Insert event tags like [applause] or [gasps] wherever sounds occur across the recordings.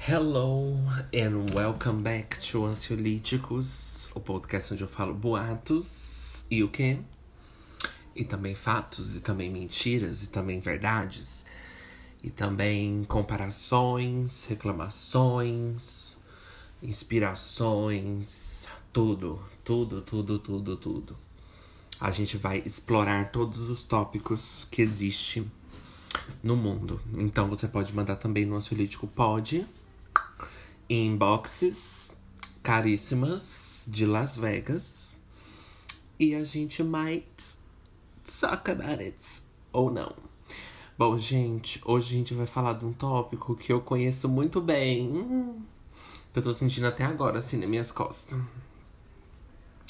Hello and welcome back to Ansiolíticos, o podcast onde eu falo boatos e o quê? E também fatos, e também mentiras, e também verdades, e também comparações, reclamações, inspirações, tudo, tudo, tudo, tudo, tudo. A gente vai explorar todos os tópicos que existem no mundo. Então você pode mandar também no Ansiolítico Pode inboxes caríssimas de Las Vegas. E a gente might talk about it ou não. Bom, gente, hoje a gente vai falar de um tópico que eu conheço muito bem. Que eu tô sentindo até agora, assim, nas minhas costas.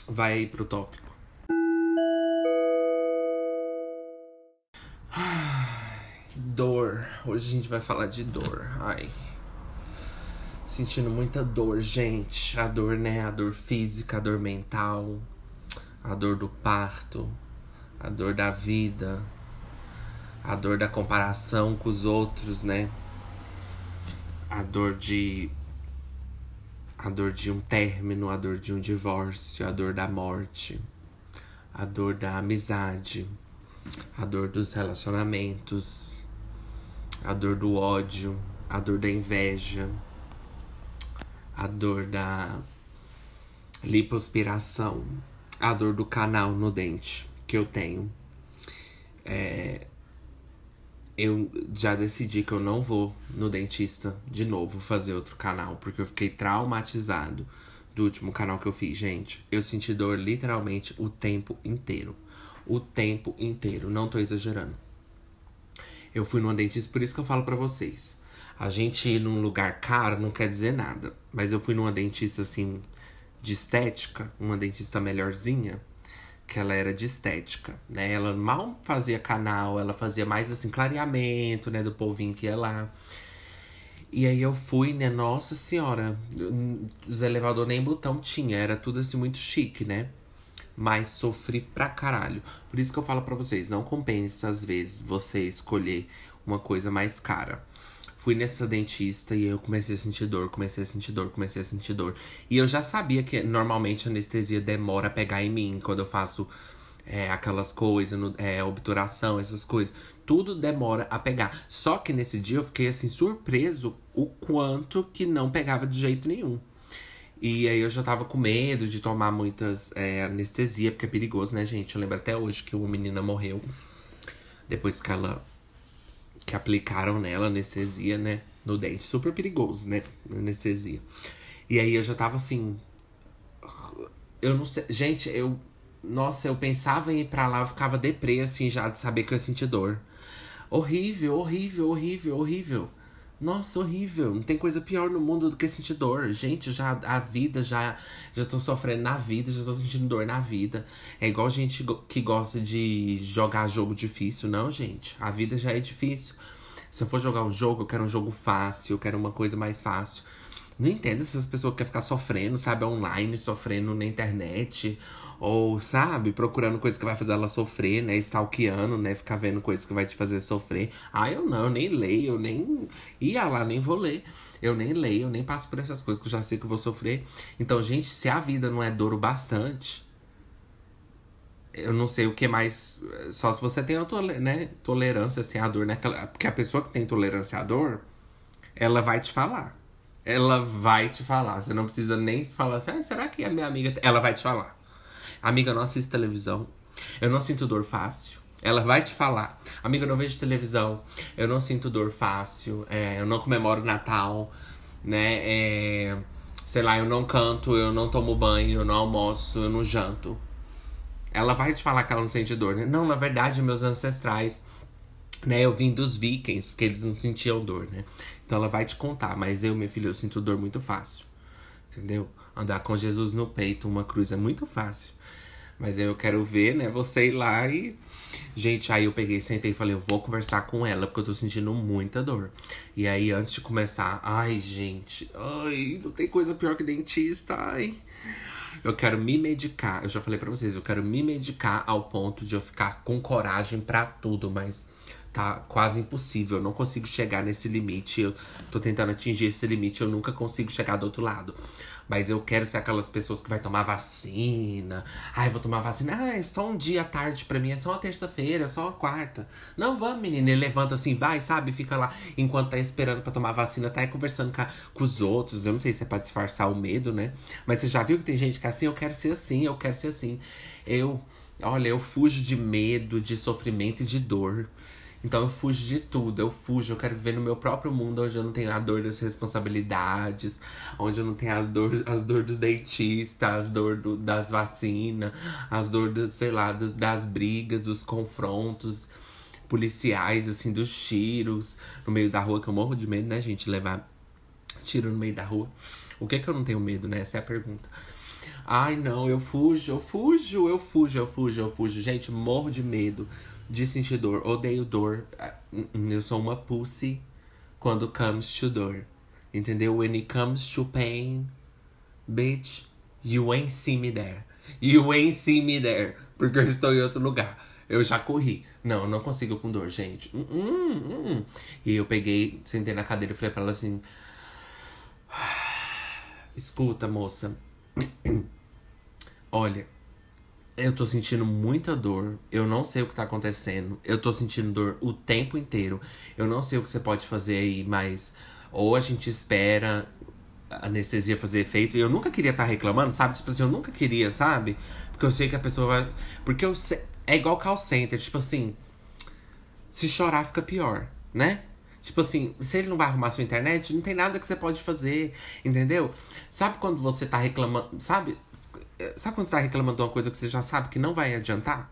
Vai aí pro tópico. Dor. Hoje a gente vai falar de dor. Ai. Sentindo muita dor, gente. A dor, né? A dor física, a dor mental, a dor do parto, a dor da vida, a dor da comparação com os outros, né? A dor de. A dor de um término, a dor de um divórcio, a dor da morte, a dor da amizade, a dor dos relacionamentos, a dor do ódio, a dor da inveja, a dor da lipoaspiração, a dor do canal no dente que eu tenho. É, eu já decidi que eu não vou no dentista de novo fazer outro canal, porque eu fiquei traumatizado do último canal que eu fiz. Gente, eu senti dor literalmente o tempo inteiro. O tempo inteiro, não tô exagerando. Eu fui numa dentista, por isso que eu falo para vocês. A gente ir num lugar caro não quer dizer nada. Mas eu fui numa dentista assim de estética, uma dentista melhorzinha, que ela era de estética, né? Ela mal fazia canal, ela fazia mais assim clareamento, né, do povinho que ia lá. E aí eu fui, né, nossa senhora, os elevadores nem botão tinha, era tudo assim muito chique, né? Mas sofri pra caralho. Por isso que eu falo pra vocês, não compensa às vezes você escolher uma coisa mais cara. Fui nessa dentista e eu comecei a sentir dor, comecei a sentir dor, comecei a sentir dor. E eu já sabia que normalmente a anestesia demora a pegar em mim quando eu faço é, aquelas coisas, é, obturação, essas coisas. Tudo demora a pegar. Só que nesse dia eu fiquei assim, surpreso o quanto que não pegava de jeito nenhum. E aí eu já tava com medo de tomar muitas é, anestesia, porque é perigoso, né, gente? Eu lembro até hoje que uma menina morreu depois que ela que aplicaram nela anestesia, né? No dente. Super perigoso, né? Anestesia. E aí eu já tava assim. Eu não sei. Gente, eu. Nossa, eu pensava em ir pra lá, eu ficava deprê, assim, já de saber que eu ia sentir dor. Horrível, horrível, horrível, horrível. Nossa, horrível. Não tem coisa pior no mundo do que sentir dor. Gente, já a vida, já já tô sofrendo na vida, já tô sentindo dor na vida. É igual gente que gosta de jogar jogo difícil. Não, gente. A vida já é difícil. Se eu for jogar um jogo, eu quero um jogo fácil, eu quero uma coisa mais fácil. Não entendo essas pessoas que querem ficar sofrendo, sabe, online, sofrendo na internet. Ou, sabe, procurando coisa que vai fazer ela sofrer, né? Stalkeando, né? Ficar vendo coisas que vai te fazer sofrer. Ah, eu não, eu nem leio, eu nem. Ia lá, nem vou ler. Eu nem leio, eu nem passo por essas coisas que eu já sei que eu vou sofrer. Então, gente, se a vida não é dor o bastante. Eu não sei o que mais. Só se você tem a né, tolerância assim, à dor, né? Porque a pessoa que tem tolerância à dor, ela vai te falar. Ela vai te falar. Você não precisa nem falar assim, ah, será que a minha amiga. Ela vai te falar. Amiga, não assisto televisão. Eu não sinto dor fácil. Ela vai te falar. Amiga, eu não vejo televisão. Eu não sinto dor fácil. É, eu não comemoro Natal. Né? É, sei lá, eu não canto, eu não tomo banho, eu não almoço, eu não janto. Ela vai te falar que ela não sente dor, né? Não, na verdade, meus ancestrais, né? Eu vim dos vikings, porque eles não sentiam dor, né? Então ela vai te contar, mas eu, meu filho, eu sinto dor muito fácil. Entendeu? Andar com Jesus no peito, uma cruz é muito fácil. Mas eu quero ver, né, você ir lá e. Gente, aí eu peguei, sentei e falei, eu vou conversar com ela, porque eu tô sentindo muita dor. E aí, antes de começar, ai, gente, ai, não tem coisa pior que dentista, ai. Eu quero me medicar. Eu já falei para vocês, eu quero me medicar ao ponto de eu ficar com coragem para tudo, mas tá quase impossível. Eu não consigo chegar nesse limite. Eu tô tentando atingir esse limite, eu nunca consigo chegar do outro lado. Mas eu quero ser aquelas pessoas que vai tomar vacina. Ai, vou tomar vacina. Ah, é só um dia à tarde pra mim, é só uma terça-feira, é só uma quarta. Não, vamos, menina. Ele levanta assim, vai, sabe? Fica lá enquanto tá esperando pra tomar vacina, tá aí conversando com, a, com os outros. Eu não sei se é pra disfarçar o medo, né? Mas você já viu que tem gente que é assim, eu quero ser assim, eu quero ser assim. Eu, olha, eu fujo de medo, de sofrimento e de dor. Então eu fujo de tudo, eu fujo, eu quero viver no meu próprio mundo onde eu não tenho a dor das responsabilidades, onde eu não tenho as dores as dor dos dentistas, as dor do, das vacinas, as dores, sei lá, dos, das brigas, dos confrontos policiais, assim, dos tiros no meio da rua, que eu morro de medo, né, gente, levar tiro no meio da rua. O que é que eu não tenho medo, né? Essa é a pergunta. Ai, não, eu fujo, eu fujo, eu fujo, eu fujo, eu fujo. Gente, morro de medo de sentir dor. Odeio dor. Ah, eu sou uma pussy quando comes to dor. Entendeu? When it comes to pain, bitch, you ain't see me there. You ain't see me there. Porque eu estou em outro lugar. Eu já corri. Não, não consigo com dor, gente. Hum, hum, hum. E eu peguei, sentei na cadeira e falei pra ela assim: Escuta, moça. [clears throat] Olha, eu tô sentindo muita dor. Eu não sei o que tá acontecendo. Eu tô sentindo dor o tempo inteiro. Eu não sei o que você pode fazer aí, mas ou a gente espera a anestesia fazer efeito. E eu nunca queria estar tá reclamando, sabe? Tipo assim, eu nunca queria, sabe? Porque eu sei que a pessoa vai. Porque eu sei. É igual call center, tipo assim. Se chorar fica pior, né? Tipo assim, se ele não vai arrumar sua internet, não tem nada que você pode fazer, entendeu? Sabe quando você tá reclamando, sabe? Sabe quando você tá reclamando de uma coisa que você já sabe que não vai adiantar?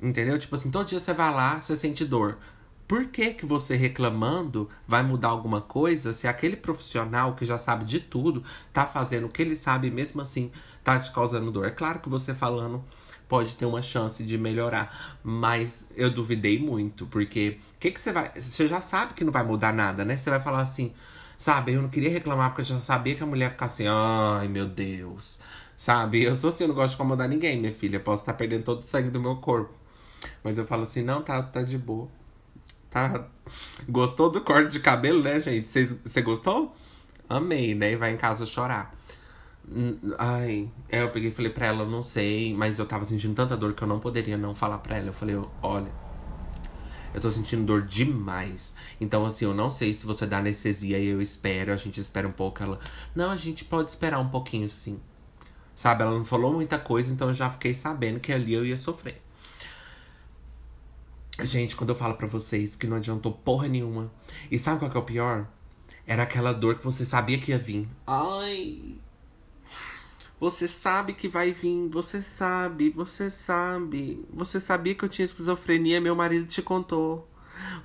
Entendeu? Tipo assim, todo dia você vai lá, você sente dor. Por que que você reclamando vai mudar alguma coisa se aquele profissional que já sabe de tudo tá fazendo o que ele sabe e mesmo assim tá te causando dor? É claro que você falando pode ter uma chance de melhorar, mas eu duvidei muito, porque o que que você vai, você já sabe que não vai mudar nada, né? Você vai falar assim: Sabe, eu não queria reclamar porque eu já sabia que a mulher ia ficar assim, ai meu Deus. Sabe, eu sou assim, eu não gosto de incomodar ninguém, minha filha. Posso estar perdendo todo o sangue do meu corpo. Mas eu falo assim, não, tá, tá de boa. Tá. Gostou do corte de cabelo, né, gente? Você gostou? Amei, né? E vai em casa chorar. Ai, é, eu peguei e falei pra ela, não sei, mas eu tava sentindo tanta dor que eu não poderia não falar pra ela. Eu falei, olha, eu tô sentindo dor demais. Então, assim, eu não sei se você dá anestesia e eu espero, a gente espera um pouco. Ela, não, a gente pode esperar um pouquinho sim. Sabe, ela não falou muita coisa, então eu já fiquei sabendo que ali eu ia sofrer. Gente, quando eu falo para vocês que não adiantou porra nenhuma. E sabe qual que é o pior? Era aquela dor que você sabia que ia vir. Ai, você sabe que vai vir, você sabe, você sabe. Você sabia que eu tinha esquizofrenia, meu marido te contou.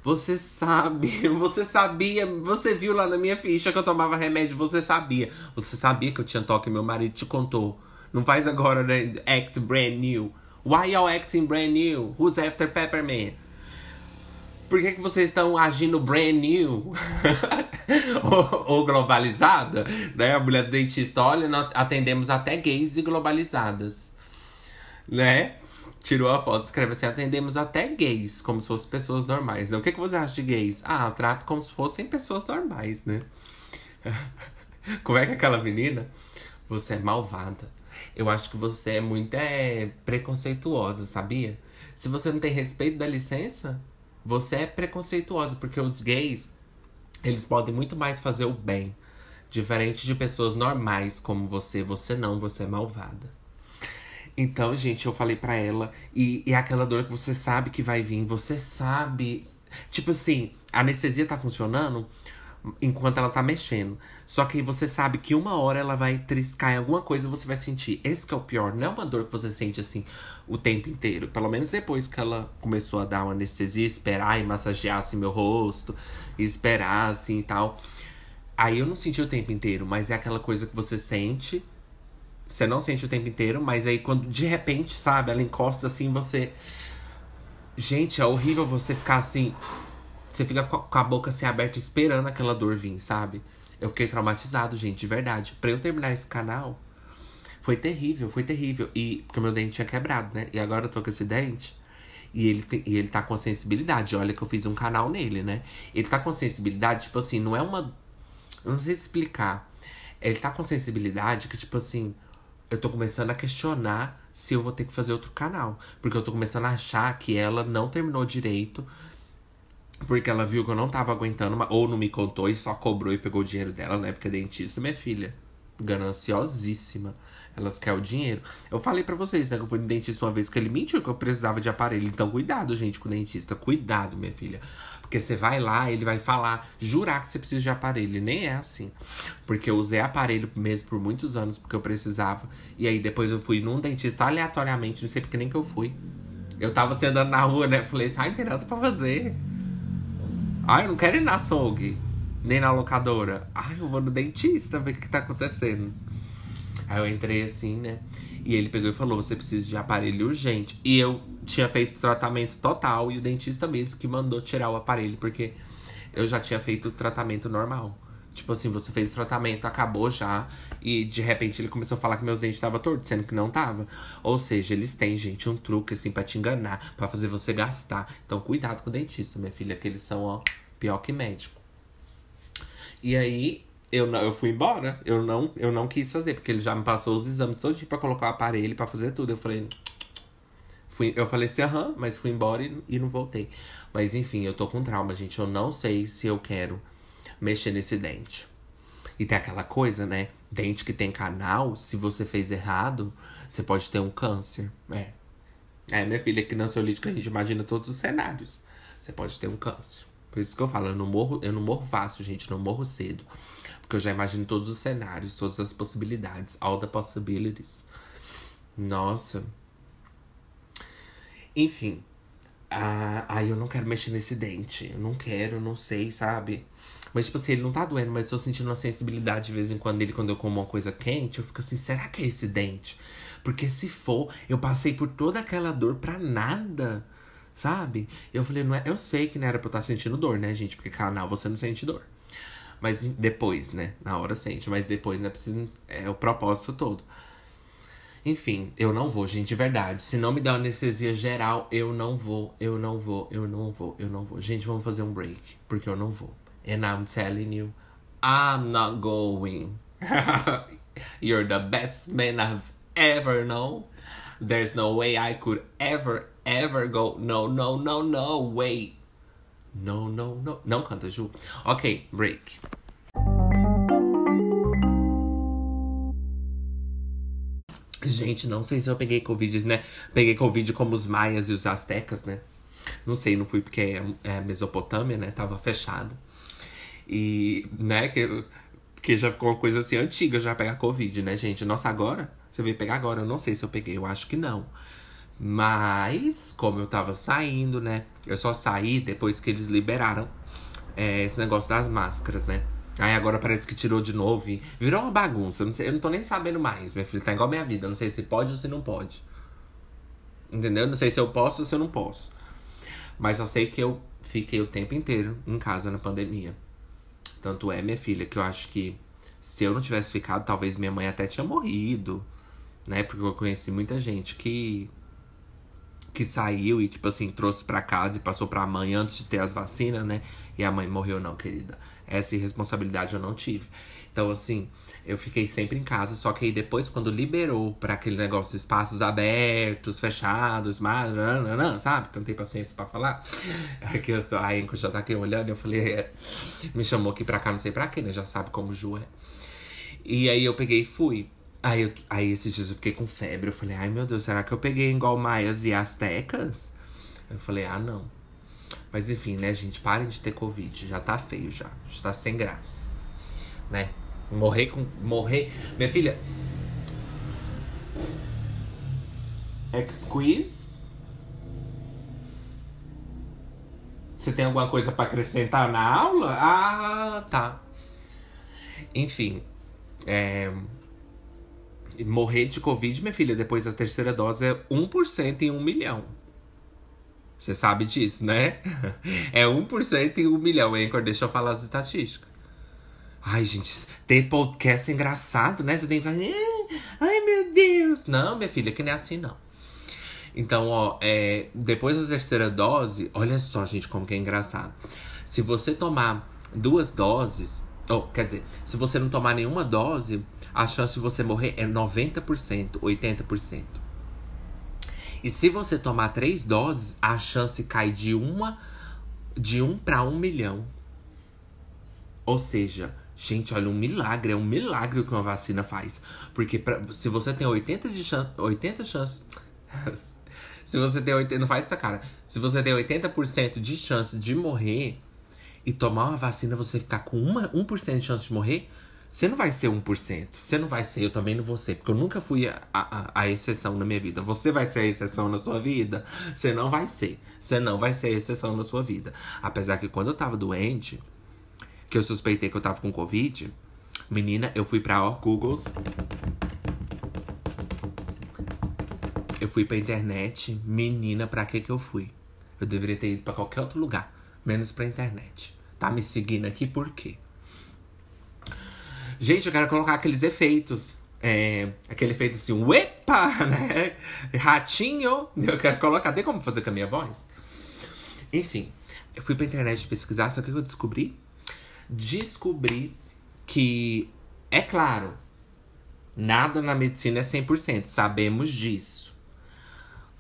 Você sabe, [laughs] você sabia, você viu lá na minha ficha que eu tomava remédio, você sabia. Você sabia que eu tinha toque, meu marido te contou. Não faz agora, né? Act brand new. Why you acting brand new? Who's after Peppermint? Por que, que vocês estão agindo brand new? [laughs] ou, globalizada? Né? A mulher do dentista, olha, nós atendemos até gays e globalizadas. Né? Tirou a foto, escreve assim: atendemos até gays, como se fossem pessoas normais. Né? O que, que você acha de gays? Ah, trato como se fossem pessoas normais, né? [laughs] como é que é aquela menina? Você é malvada. Eu acho que você é muito é, preconceituosa, sabia? Se você não tem respeito da licença, você é preconceituosa, porque os gays, eles podem muito mais fazer o bem. Diferente de pessoas normais como você, você não, você é malvada. Então, gente, eu falei pra ela, e, é aquela dor que você sabe que vai vir, você sabe. Tipo assim, a anestesia tá funcionando, enquanto ela tá mexendo. Só que você sabe que uma hora ela vai triscar em alguma coisa e você vai sentir. Esse que é o pior, não é uma dor que você sente assim o tempo inteiro. Pelo menos depois que ela começou a dar uma anestesia, esperar e massagear assim meu rosto, esperar assim e tal. Aí eu não senti o tempo inteiro, mas é aquela coisa que você sente. Você não sente o tempo inteiro, mas aí quando de repente, sabe, ela encosta assim, você. Gente, é horrível você ficar assim você fica com a boca assim aberta esperando aquela dor vir, sabe? Eu fiquei traumatizado, gente, de verdade. Pra eu terminar esse canal, foi terrível, foi terrível. E porque meu dente tinha quebrado, né? E agora eu tô com esse dente. E ele, te, e ele tá com sensibilidade. Olha que eu fiz um canal nele, né? Ele tá com sensibilidade, tipo assim, não é uma. Eu não sei explicar. Ele tá com sensibilidade que, tipo assim, eu tô começando a questionar se eu vou ter que fazer outro canal. Porque eu tô começando a achar que ela não terminou direito. Porque ela viu que eu não tava aguentando, ou não me contou e só cobrou e pegou o dinheiro dela, né? Porque é dentista, minha filha. Gananciosíssima. Elas querem o dinheiro. Eu falei para vocês, né, que eu fui no dentista uma vez que ele mentiu que eu precisava de aparelho. Então, cuidado, gente, com o dentista. Cuidado, minha filha. Porque você vai lá, ele vai falar, jurar que você precisa de aparelho. E nem é assim. Porque eu usei aparelho mesmo por muitos anos, porque eu precisava. E aí depois eu fui num dentista aleatoriamente, não sei porque nem que eu fui. Eu tava assim, andando na rua, né? Falei, sai, tem nada pra fazer. Ai, eu não quero ir na açougue, nem na locadora. Ai, eu vou no dentista ver o que tá acontecendo. Aí eu entrei assim, né? E ele pegou e falou: você precisa de aparelho urgente. E eu tinha feito tratamento total, e o dentista mesmo que mandou tirar o aparelho, porque eu já tinha feito tratamento normal. Tipo assim, você fez o tratamento, acabou já, e de repente ele começou a falar que meus dentes estavam tortos, sendo que não tava. Ou seja, eles têm, gente, um truque assim para te enganar, para fazer você gastar. Então, cuidado com o dentista, minha filha, que eles são, ó, pior que médico. E aí, eu não, eu fui embora. Eu não, eu não quis fazer, porque ele já me passou os exames todo dia pra colocar o aparelho, para fazer tudo. Eu falei. Fui, eu falei assim, aham, mas fui embora e, e não voltei. Mas enfim, eu tô com trauma, gente. Eu não sei se eu quero mexer nesse dente. E tem aquela coisa, né? Dente que tem canal, se você fez errado, você pode ter um câncer. É. É, minha filha, aqui na ansiolítica a gente imagina todos os cenários. Você pode ter um câncer. Por isso que eu falo, eu não morro, eu não morro fácil, gente, não morro cedo. Porque eu já imagino todos os cenários, todas as possibilidades. All the possibilities. Nossa. Enfim. Ah, ai, eu não quero mexer nesse dente. Eu não quero, não sei, sabe? Mas, tipo assim, ele não tá doendo, mas eu tô sentindo uma sensibilidade de vez em quando ele, quando eu como uma coisa quente, eu fico assim, será que é esse dente? Porque se for, eu passei por toda aquela dor pra nada, sabe? Eu falei, não é, eu sei que não era pra eu estar tá sentindo dor, né, gente? Porque canal você não sente dor. Mas depois, né? Na hora sente, mas depois, né? Precisa, é o propósito todo. Enfim, eu não vou, gente, de verdade. Se não me dá anestesia geral, eu não vou, eu não vou, eu não vou, eu não vou. Gente, vamos fazer um break, porque eu não vou. And I'm telling you, I'm not going. [laughs] You're the best man I've ever known. There's no way I could ever, ever go. No, no, no, no, wait. No, no, no. Não canta, Ju. Ok, break. Gente, não sei se eu peguei Covid, né? Peguei Covid como os maias e os astecas, né? Não sei, não fui porque é, é Mesopotâmia, né? Tava fechado. E, né, que, que já ficou uma coisa assim antiga já pegar Covid, né, gente? Nossa, agora? Você veio pegar agora? Eu não sei se eu peguei, eu acho que não. Mas, como eu tava saindo, né? Eu só saí depois que eles liberaram é, esse negócio das máscaras, né? Aí agora parece que tirou de novo e virou uma bagunça. Eu não, sei, eu não tô nem sabendo mais, minha filha. Tá igual minha vida. Eu não sei se pode ou se não pode. Entendeu? Não sei se eu posso ou se eu não posso. Mas só sei que eu fiquei o tempo inteiro em casa na pandemia. Tanto é, minha filha, que eu acho que se eu não tivesse ficado, talvez minha mãe até tinha morrido. Né? Porque eu conheci muita gente que que saiu e, tipo assim, trouxe para casa e passou pra mãe antes de ter as vacinas, né? E a mãe morreu, não, querida. Essa responsabilidade eu não tive. Então, assim, eu fiquei sempre em casa, só que aí depois, quando liberou para aquele negócio espaços abertos, fechados, mas, sabe? Que eu não tenho paciência pra falar. Aqui eu só, a Enco já tá aqui olhando, eu falei, é, me chamou aqui pra cá, não sei pra quê, né? Já sabe como Ju é. E aí eu peguei e fui. Aí, eu, aí esses dias eu fiquei com febre. Eu falei, ai meu Deus, será que eu peguei igual maias e astecas? Eu falei, ah não. Mas enfim, né, gente, parem de ter Covid. Já tá feio já. Já tá sem graça. Né? Morrer com. Morrer. Minha filha. Excuse? Você tem alguma coisa para acrescentar na aula? Ah, tá. Enfim. É morrer de Covid, minha filha, depois da terceira dose é 1% em 1 milhão. Você sabe disso, né? [laughs] É 1% em 1 milhão. Anchor, deixa eu falar as estatísticas. Ai, gente, ter podcast engraçado, né? Você tem que falar, ai meu Deus. Não, minha filha, que nem é assim, não. Então, ó, é, depois da terceira dose, olha só, gente, como que é engraçado. Se você tomar duas doses, ou quer dizer, se você não tomar nenhuma dose, a chance de você morrer é 90%, 80%. E se você tomar três doses, a chance cai de uma de um para um milhão. Ou seja, gente, olha, um milagre, é um milagre que uma vacina faz. Porque pra, se você tem 80 de chance, 80 chances [laughs] se você tem 80, não faz essa cara. Se você tem 80% de chance de morrer e tomar uma vacina, você ficar com uma, 1% de chance de morrer, você não vai ser 1%. Você não vai ser, eu também não vou ser. Porque eu nunca fui a, a, a, exceção na minha vida. Você vai ser a exceção na sua vida? Você não vai ser. Você não vai ser a exceção na sua vida. Apesar que quando eu tava doente, que eu suspeitei que eu tava com Covid, menina, eu fui pra ó, Googles. Eu fui pra internet. Menina, pra que que eu fui? Eu deveria ter ido pra qualquer outro lugar. Menos pra internet. Tá me seguindo aqui por quê? Gente, eu quero colocar aqueles efeitos. É, aquele efeito assim, uepa, [laughs] né? Ratinho. Eu quero colocar. Tem como fazer com a minha voz? Enfim, eu fui pra internet pesquisar, só que eu descobri? Descobri que, é claro, nada na medicina é 100%, sabemos disso.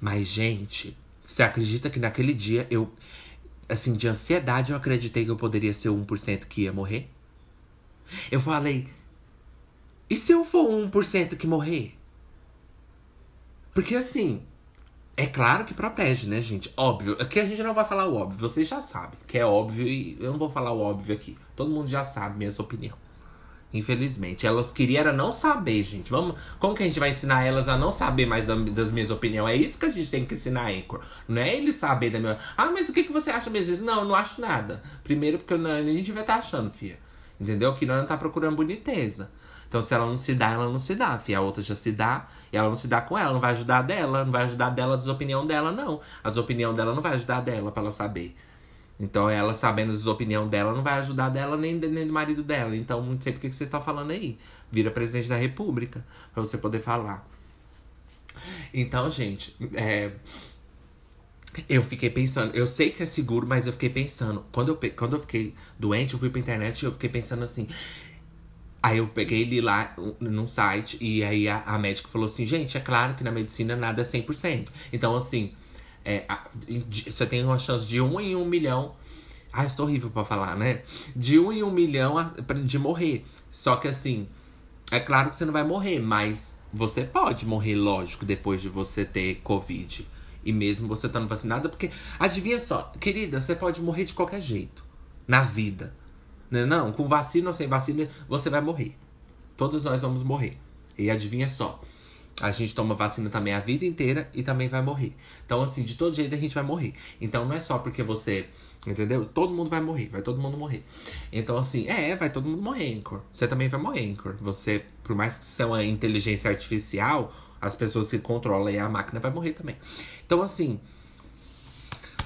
Mas, gente, você acredita que naquele dia eu, assim, de ansiedade, eu acreditei que eu poderia ser o 1% que ia morrer? Eu falei, e se eu for 1% que morrer? Porque assim, é claro que protege, né, gente? Óbvio. Aqui a gente não vai falar o óbvio, vocês já sabem que é óbvio e eu não vou falar o óbvio aqui. Todo mundo já sabe minha opinião. Infelizmente. Elas queriam não saber, gente. Vamos, como que a gente vai ensinar elas a não saber mais das minhas opiniões? É isso que a gente tem que ensinar a Anchor. Não é ele saber da minha. Ah, mas o que, que você acha mesmo? Não, eu não acho nada. Primeiro, porque não, a gente vai estar tá achando, filha. Entendeu? Que não tá procurando boniteza. Então, se ela não se dá, ela não se dá. Fia, a outra já se dá e ela não se dá com ela. Não vai ajudar dela, não vai ajudar dela a desopinião dela, não. A desopinião dela não vai ajudar dela para ela saber. Então, ela sabendo a desopinião dela não vai ajudar dela nem, nem do marido dela. Então, não sei por que vocês estão falando aí. Vira presidente da república pra você poder falar. Então, gente, é. Eu fiquei pensando, eu sei que é seguro, mas eu fiquei pensando. Quando eu, quando eu fiquei doente, eu fui pra internet e eu fiquei pensando assim. Aí eu peguei ele lá num site e aí a, a, médica falou assim: gente, é claro que na medicina nada é 100%. Então, assim, é, você tem uma chance de um em um milhão. Ai, sou horrível pra falar, né? De um em um milhão de morrer. Só que, assim, é claro que você não vai morrer, mas você pode morrer, lógico, depois de você ter Covid. E mesmo você estando vacinada, porque adivinha só, querida, você pode morrer de qualquer jeito na vida. Né? Não, com vacina ou sem vacina, você vai morrer. Todos nós vamos morrer. E adivinha só, a gente toma vacina também a vida inteira e também vai morrer. Então, assim, de todo jeito a gente vai morrer. Então, não é só porque você. Entendeu? Todo mundo vai morrer, vai todo mundo morrer. Então, assim, é, vai todo mundo morrer, Anchor. Você também vai morrer, Anchor. Você, por mais que seja uma inteligência artificial, as pessoas que controlam a máquina vai morrer também. Então, assim,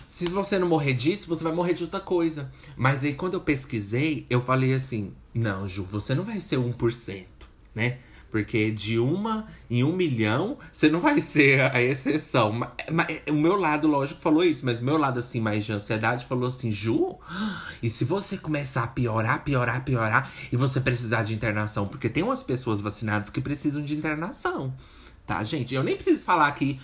se você não morrer disso, você vai morrer de outra coisa. Mas aí, quando eu pesquisei, eu falei assim: não, Ju, você não vai ser 1%, né? Porque de uma em um milhão, você não vai ser a exceção. Mas, o meu lado, lógico, falou isso, mas o meu lado, assim, mais de ansiedade, falou assim: Ju, e se você começar a piorar, piorar, piorar, e você precisar de internação? Porque tem umas pessoas vacinadas que precisam de internação. Tá, gente? Eu nem preciso falar aqui.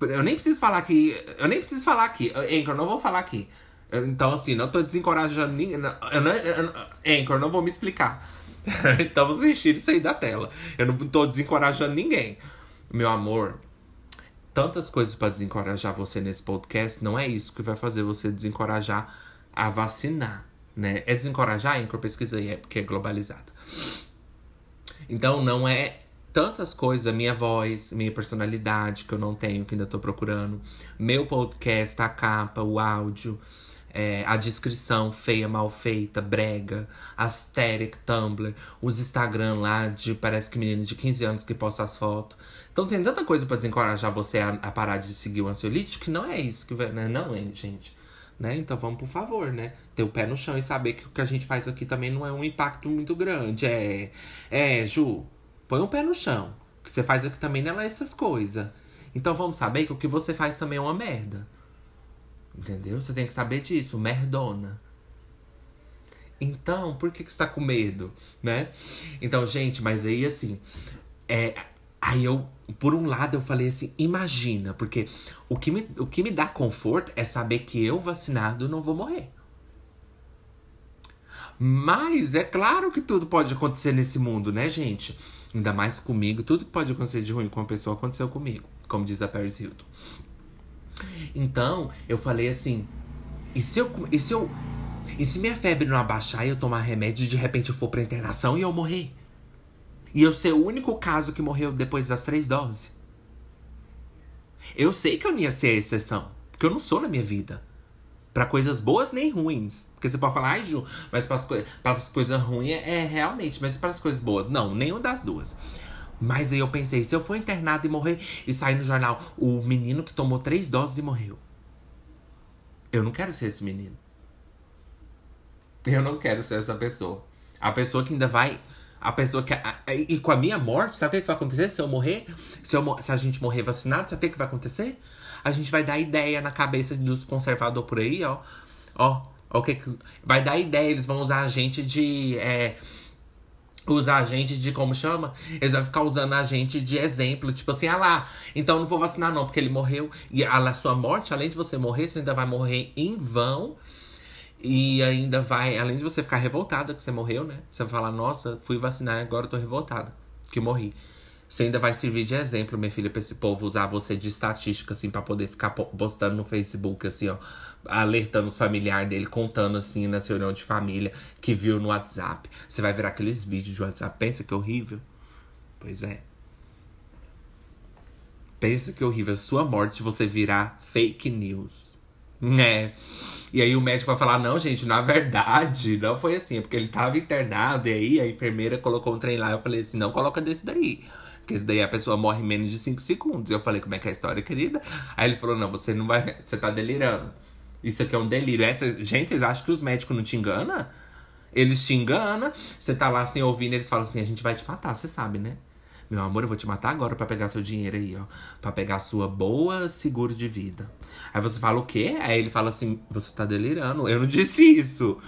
Eu nem preciso falar aqui. Eu nem preciso falar aqui. Anchor, não vou falar aqui. Então, assim, não tô desencorajando ninguém. Eu eu, Anchor, não vou me explicar. [laughs] então vocês tirem isso aí da tela. Eu não tô desencorajando ninguém. Meu amor, tantas coisas para desencorajar você nesse podcast, não é isso que vai fazer você desencorajar a vacinar, né? É desencorajar, Anchor, pesquisa aí, é porque é globalizado. Então não é tantas coisas, minha voz, minha personalidade que eu não tenho, que ainda tô procurando, meu podcast, a capa, o áudio, é, a descrição feia, mal feita, brega, asteric, Tumblr, os Instagram lá de parece que menino de 15 anos que posta as fotos. Então tem tanta coisa para desencorajar você a, a, parar de seguir o ansiolítico que não é isso que vai, né? Não, hein, gente. Né? Então vamos, por favor, né? Ter o pé no chão e saber que o que a gente faz aqui também não é um impacto muito grande. É, é Ju, põe o pé no chão. O que você faz aqui também não é essas coisas. Então vamos saber que o que você faz também é uma merda. Entendeu? Você tem que saber disso, merdona. Então, por que, que você tá com medo, né? Então, gente, mas aí assim, é, aí eu, por um lado, eu falei assim, imagina, porque o que, me, o que me dá conforto é saber que eu vacinado não vou morrer. Mas é claro que tudo pode acontecer nesse mundo, né, gente? Ainda mais comigo, tudo que pode acontecer de ruim com uma pessoa aconteceu comigo, como diz a Paris Hilton. Então, eu falei assim: e se eu, e se eu e se minha febre não abaixar e eu tomar remédio e de repente eu for pra internação e eu morrer? E eu ser o único caso que morreu depois das três doses? Eu sei que eu não ia ser a exceção, porque eu não sou na minha vida. Para coisas boas nem ruins. Porque você pode falar, ai, Ju, mas para as, coi coisas ruins é, é, realmente, mas para as coisas boas, não, nenhuma das duas. Mas aí eu pensei, se eu for internado e morrer e sair no jornal, o menino que tomou três doses e morreu. Eu não quero ser esse menino. Eu não quero ser essa pessoa. A pessoa que ainda vai. A pessoa que. E com a minha morte, sabe o que vai acontecer se eu morrer? Se, eu, se a gente morrer vacinado, sabe o que vai acontecer? A gente vai dar ideia na cabeça dos conservadores por aí, ó. Ó, o que vai dar ideia, eles vão usar a gente de. É, usar a gente de como chama? Eles vão ficar usando a gente de exemplo, tipo assim, ah lá, então não vou vacinar não, porque ele morreu. E a sua morte, além de você morrer, você ainda vai morrer em vão e ainda vai, além de você ficar revoltada que você morreu, né? Você vai falar, nossa, fui vacinar e agora eu tô revoltada que morri. Você ainda vai servir de exemplo, minha filha, pra esse povo usar você de estatística, assim, para poder ficar postando no Facebook, assim, ó. Alertando os familiares dele, contando, assim, na reunião de família, que viu no WhatsApp. Você vai ver aqueles vídeos de WhatsApp. Pensa que horrível? Pois é. Pensa que horrível. Sua morte você virar fake news. É. E aí o médico vai falar: não, gente, na verdade, não foi assim, é porque ele tava internado, e aí a enfermeira colocou um trem lá. Eu falei assim: não coloca desse daí. Porque esse daí a pessoa morre em menos de 5 segundos. Eu falei, como é que é a história, querida? Aí ele falou: não, você não vai. Você tá delirando. Isso aqui é um delírio. Essa, gente, vocês acham que os médicos não te enganam? Eles te enganam. Você tá lá assim ouvindo, eles falam assim: a gente vai te matar, você sabe, né? Meu amor, eu vou te matar agora para pegar seu dinheiro aí, ó. Pra pegar sua boa seguro de vida. Aí você fala o quê? Aí ele fala assim: você tá delirando. Eu não disse isso.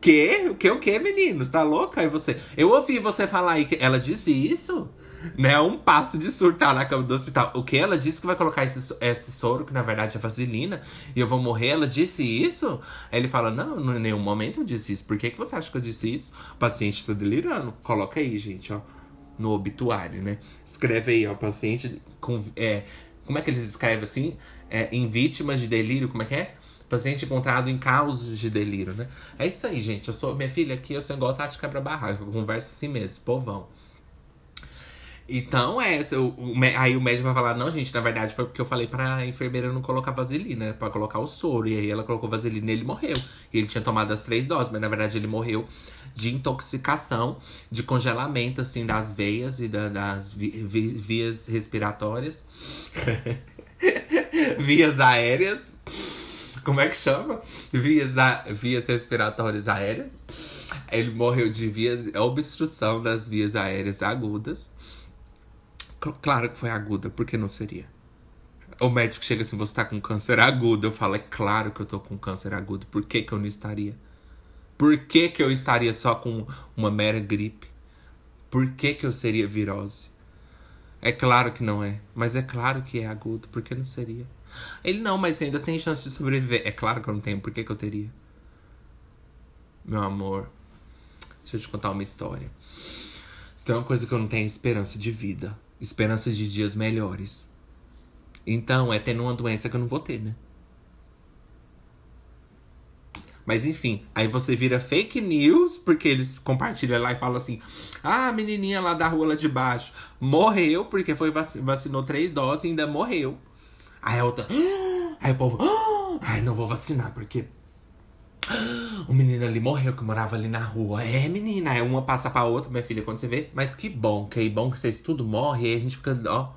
Que? O que o que, menino? Você tá louca? Aí você. Eu ouvi você falar aí que ela disse isso? Né? Um passo de surtar na cama do hospital. O que? Ela disse que vai colocar esse, esse soro, que na verdade é vaselina, e eu vou morrer. Ela disse isso? Aí ele fala: Não, em nenhum momento eu disse isso. Por que, que você acha que eu disse isso? O paciente tá delirando. Coloca aí, gente, ó no obituário, né? Escreve aí, ó, paciente com. É, como é que eles escrevem assim? É, em vítimas de delírio, como é que é? Paciente encontrado em causas de delírio, né? É isso aí, gente. Eu sou minha filha aqui, eu sou igual Tati Quebra-Barraca. Eu converso assim mesmo, povão. Então, é, o, o, aí o médico vai falar, não, gente, na verdade foi porque eu falei pra enfermeira não colocar vaselina, pra colocar o soro. E aí ela colocou vaselina e ele morreu. E ele tinha tomado as três doses, mas na verdade ele morreu de intoxicação, de congelamento, assim, das veias e da, das vi, vi, vias respiratórias. [laughs] vias aéreas. Como é que chama? Vias, a, vias respiratórias aéreas. Ele morreu de vias, obstrução das vias aéreas agudas Claro que foi aguda, por que não seria? O médico chega assim, você tá com câncer agudo. Eu falo, é claro que eu tô com câncer agudo. Por que que eu não estaria? Por que que eu estaria só com uma mera gripe? Por que que eu seria virose? É claro que não é. Mas é claro que é agudo. Por que não seria? Ele, não, mas ainda tem chance de sobreviver. É claro que eu não tenho. Por que que eu teria? Meu amor, deixa eu te contar uma história. Se tem uma coisa que eu não tenho é esperança de vida esperança de dias melhores. Então, é tendo uma doença que eu não vou ter, né? Mas enfim, aí você vira fake news, porque eles compartilham lá e falam assim: ah, a menininha lá da rua lá de baixo morreu porque foi vac vacinou três doses e ainda morreu. Aí a outra. Aí o povo. Ai, não vou vacinar porque [gasps] o menino ali morreu, que morava ali na rua. É, menina, é uma passa pra outra, minha filha, quando você vê. Mas que bom, que bom que vocês tudo morrem, e aí a gente fica, ó.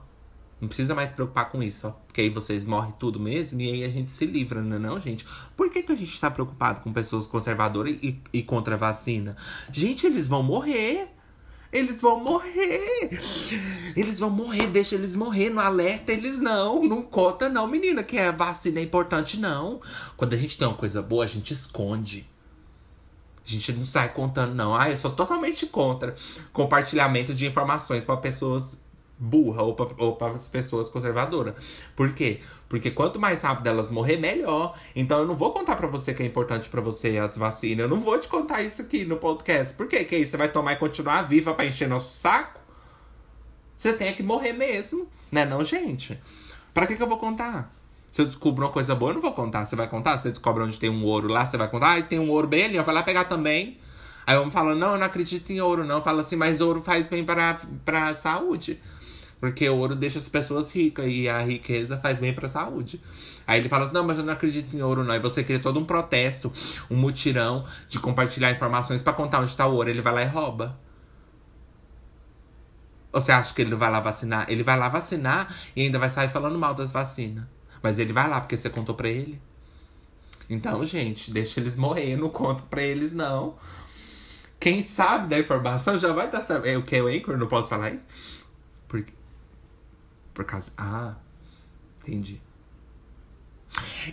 Não precisa mais se preocupar com isso, ó. Porque aí vocês morrem tudo mesmo e aí a gente se livra, não é não, gente? Por que, que a gente tá preocupado com pessoas conservadoras e, e contra a vacina? Gente, eles vão morrer. Eles vão morrer. Eles vão morrer, deixa eles morrer, não alerta eles não. Não conta não, menina, que a vacina é importante não. Quando a gente tem uma coisa boa, a gente esconde. A gente não sai contando não. Ah, eu sou totalmente contra compartilhamento de informações para pessoas burra ou para as pessoas conservadoras. Por quê? Porque quanto mais rápido elas morrer, melhor. Então eu não vou contar para você que é importante para você as vacinas. Eu não vou te contar isso aqui no podcast. Por quê? Que aí você vai tomar e continuar viva para encher nosso saco? Você tem que morrer mesmo, né não, gente? Para que que eu vou contar? Se eu descubro uma coisa boa, eu não vou contar. Você vai contar? Você descobre onde tem um ouro lá, você vai contar? Ah, tem um ouro bem ali, eu vou lá pegar também. Aí eu falo, não, eu não acredito em ouro, não. Fala assim, mas ouro faz bem para a saúde. Porque o ouro deixa as pessoas ricas e a riqueza faz bem pra saúde. Aí ele fala assim: não, mas eu não acredito em ouro, não. E você cria todo um protesto, um mutirão de compartilhar informações para contar onde tá o ouro. Ele vai lá e rouba. Você acha que ele não vai lá vacinar? Ele vai lá vacinar e ainda vai sair falando mal das vacinas. Mas ele vai lá porque você contou pra ele. Então, gente, deixa eles morrer, não conto pra eles, não. Quem sabe da informação já vai estar sabendo. É o que? O Anchor? Não posso falar isso? Porque por causa. Ah, entendi.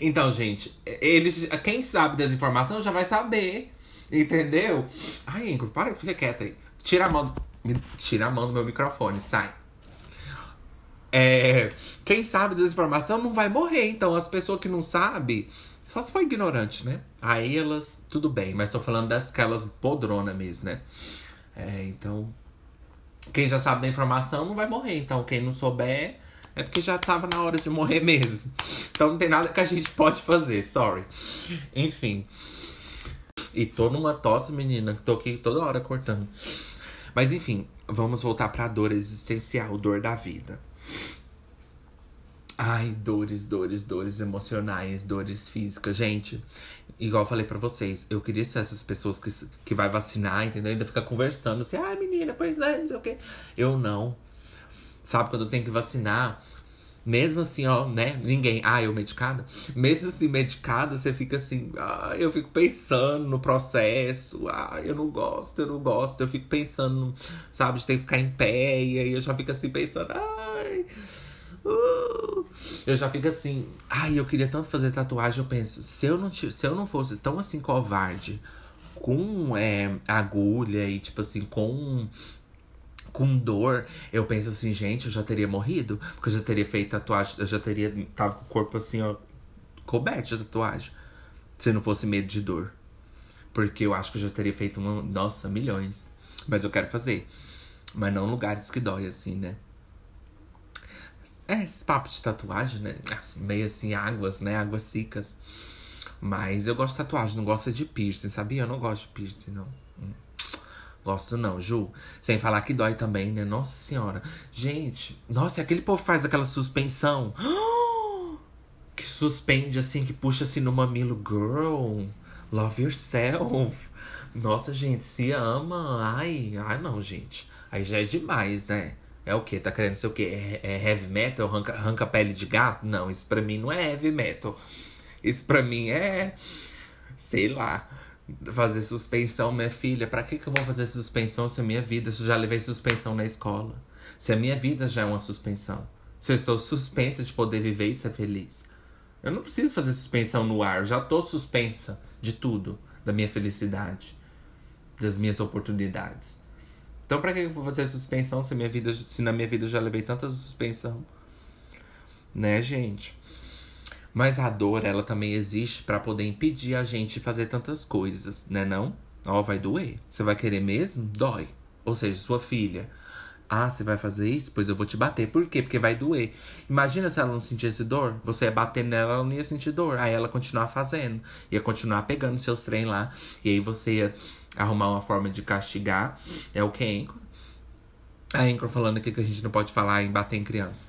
Então, gente, eles. Quem sabe das informações já vai saber. Entendeu? Ai, Ingrid, para, fica quieta aí. Tira a mão. Tira a mão do meu microfone, sai. É, quem sabe das informações não vai morrer. Então, as pessoas que não sabem, só se for ignorante, né? Aí elas, tudo bem. Mas tô falando das aquelas podrona mesmo, né? É, então, quem já sabe da informação não vai morrer. Então, quem não souber é porque já tava na hora de morrer mesmo. Então não tem nada que a gente pode fazer, sorry. Enfim. E tô numa tosse, menina, que tô aqui toda hora cortando. Mas enfim, vamos voltar pra dor existencial, dor da vida. Ai, dores, dores, dores emocionais, dores físicas. Gente, igual eu falei pra vocês, eu queria ser essas pessoas que, que vai vacinar, entendeu? Ainda fica conversando assim, ai menina, pois é, não sei o quê. Eu não. Sabe, quando eu tenho que vacinar, mesmo assim, ó, né? Ninguém. Ah, eu medicada? Mesmo assim, medicada, você fica assim. Ah, eu fico pensando no processo. Ah, eu não gosto, eu não gosto. Eu fico pensando, sabe, de ter que ficar em pé. E aí eu já fico assim pensando. Ai. Eu já fico assim, ai, eu queria tanto fazer tatuagem. Eu penso, se eu não, se eu não fosse tão assim covarde com é, agulha e tipo assim, com com dor, eu penso assim, gente, eu já teria morrido, porque eu já teria feito tatuagem, eu já teria tava com o corpo assim, ó, coberto de tatuagem, se não fosse medo de dor. Porque eu acho que eu já teria feito uma, nossa, milhões. Mas eu quero fazer. Mas não lugares que dói assim, né? É, esse papo de tatuagem, né? Meio assim, águas, né? Águas secas. Mas eu gosto de tatuagem, não gosto de piercing, sabia? Eu não gosto de piercing, não. Hum. Gosto não, Ju. Sem falar que dói também, né? Nossa senhora. Gente, nossa, aquele povo faz aquela suspensão. [gasps] Que suspende assim, que puxa assim no mamilo. Girl, love yourself. Nossa, gente, se ama. Ai, ai não, gente. Aí já é demais, né? É o que? Tá querendo ser o quê? É, é heavy metal? Arranca, arranca pele de gato? Não, isso pra mim não é heavy metal. Isso pra mim é. Sei lá. Fazer suspensão, minha filha. Pra que, que eu vou fazer suspensão se a minha vida. Se eu já levei suspensão na escola? Se a minha vida já é uma suspensão. Se eu estou suspensa de poder viver e ser feliz. Eu não preciso fazer suspensão no ar. Eu já tô suspensa de tudo. Da minha felicidade. Das minhas oportunidades. Então pra que eu vou fazer suspensão se, minha vida, se na minha vida eu já levei tanta suspensão? Né, gente? Mas a dor, ela também existe para poder impedir a gente de fazer tantas coisas, né não? Ó, vai doer. Você vai querer mesmo? Dói. Ou seja, sua filha. Ah, você vai fazer isso? Pois eu vou te bater. Por quê? Porque vai doer. Imagina se ela não sentisse dor. Você ia bater nela, ela não ia sentir dor. Aí ela continuar fazendo. Ia continuar pegando seus trem lá. E aí você ia arrumar uma forma de castigar. É o que é Anchor. A Anchor falando aqui que a gente não pode falar em bater em criança.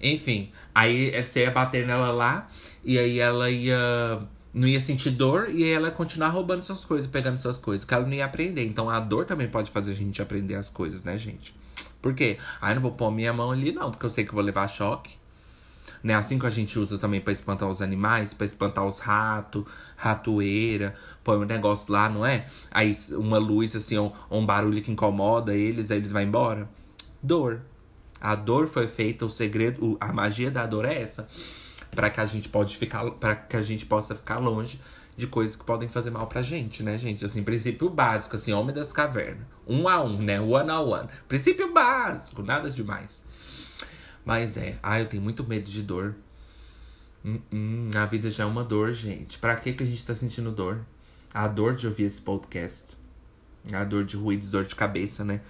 Enfim, aí você ia bater nela lá, e aí ela ia. Não ia sentir dor e ela ia continuar roubando suas coisas, pegando suas coisas, que ela não ia aprender. Então a dor também pode fazer a gente aprender as coisas, né, gente? Por quê? Aí ah, não vou pôr minha mão ali, não, porque eu sei que eu vou levar choque. Né? Assim que a gente usa também para espantar os animais, para espantar os ratos, ratoeira, põe um negócio lá, não é? Aí uma luz assim, um, um barulho que incomoda eles, aí eles vão embora. Dor. A dor foi feita, o segredo, a magia da dor é essa, para que a gente pode ficar, para que a gente possa ficar longe de coisas que podem fazer mal pra gente, né, gente? Assim, princípio básico, assim, homem das cavernas. Um a um, né? One a one. Princípio básico, nada demais. Mas é, ah, eu tenho muito medo de dor. Hum, hum, a vida já é uma dor, gente. Pra que, que a gente tá sentindo dor? A dor de ouvir esse podcast. A dor de ruídos, dor de cabeça, né?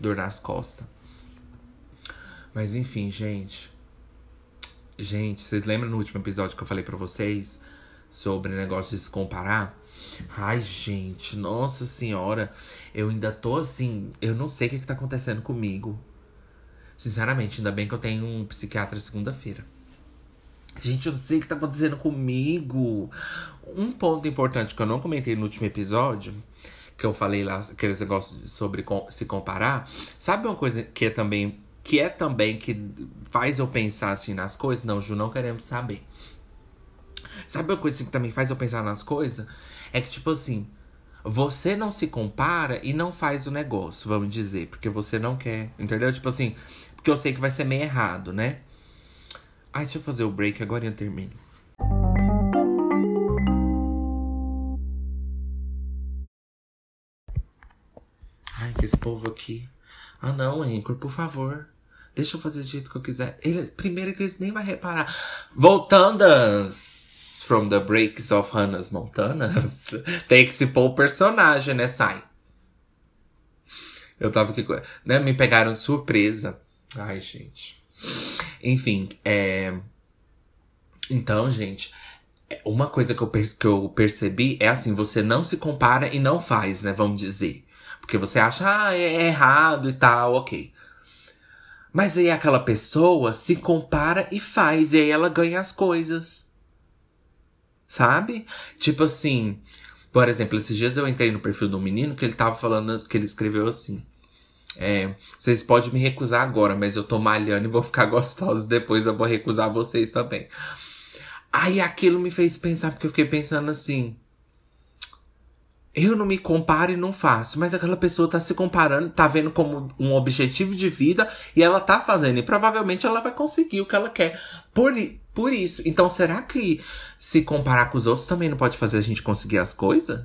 Dor nas costas. Mas enfim, gente. Gente, vocês lembram no último episódio que eu falei para vocês sobre negócio de se comparar? Ai, gente, nossa senhora, eu ainda tô assim, eu não sei o que, que tá acontecendo comigo. Sinceramente, ainda bem que eu tenho um psiquiatra segunda-feira. Gente, eu não sei o que tá acontecendo comigo. Um ponto importante que eu não comentei no último episódio, que eu falei lá, aqueles negócios sobre se comparar. Sabe uma coisa que é também que é também que faz eu pensar assim nas coisas? Não, Ju, não queremos saber. Sabe uma coisa assim, que também faz eu pensar nas coisas? É que, tipo assim, você não se compara e não faz o negócio, vamos dizer, porque você não quer, entendeu? Tipo assim, porque eu sei que vai ser meio errado, né? Ai, deixa eu fazer o break agora e eu termino. Ai, que esse povo aqui. Ah, não, Anchor, por favor. Deixa eu fazer do jeito que eu quiser. Ele, primeiro que eles nem vai reparar. Voltandas from the breaks of Hannah's Montanas. [laughs] Tem que se pôr o personagem, né? Sai. Eu tava aqui. Né? Me pegaram de surpresa. Ai, gente. Enfim, é. Então, gente, uma coisa que eu, que eu percebi é assim: você não se compara e não faz, né? Vamos dizer. Porque você acha, ah, é errado e tal, ok. Mas aí aquela pessoa se compara e faz, e aí ela ganha as coisas. Sabe? Tipo assim, por exemplo, esses dias eu entrei no perfil do menino que ele tava falando, que ele escreveu assim. É, vocês podem me recusar agora, mas eu tô malhando e vou ficar gostosa depois, eu vou recusar vocês também. Aí aquilo me fez pensar, porque eu fiquei pensando assim. Eu não me comparo e não faço, mas aquela pessoa tá se comparando, tá vendo como um objetivo de vida e ela tá fazendo. E provavelmente ela vai conseguir o que ela quer. Por, por isso. Então, será que se comparar com os outros também não pode fazer a gente conseguir as coisas?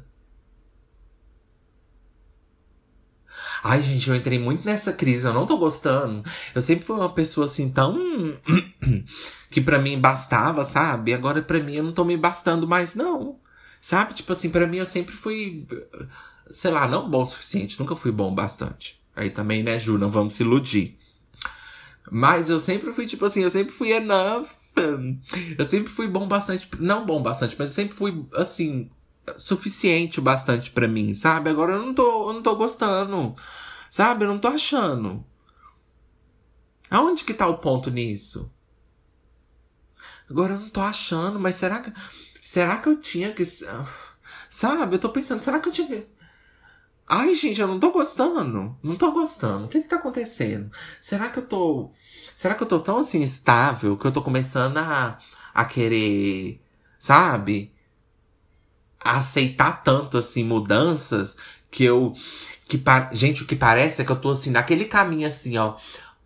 Ai, gente, eu entrei muito nessa crise, eu não tô gostando. Eu sempre fui uma pessoa assim tão. [clears throat] que para mim bastava, sabe? Agora para mim eu não tô me bastando mais, não. Sabe? Tipo assim, para mim eu sempre fui. Sei lá, não bom o suficiente. Nunca fui bom bastante. Aí também, né, Ju, não vamos se iludir. Mas eu sempre fui, tipo assim, eu sempre fui enough. Eu sempre fui bom bastante. Não bom bastante, mas eu sempre fui, assim, suficiente bastante para mim, sabe? Agora eu não tô, eu não tô gostando. Sabe? Eu não tô achando. Aonde que tá o ponto nisso? Agora eu não tô achando, mas será que será que eu tinha que sabe? Eu tô pensando, será que eu tinha que Ai, gente, eu não tô gostando. Não tô gostando. O que que tá acontecendo? Será que eu tô Será que eu tô tão assim estável que eu tô começando a a querer, sabe? Aceitar tanto assim mudanças que eu que gente o que parece é que eu tô assim naquele caminho assim ó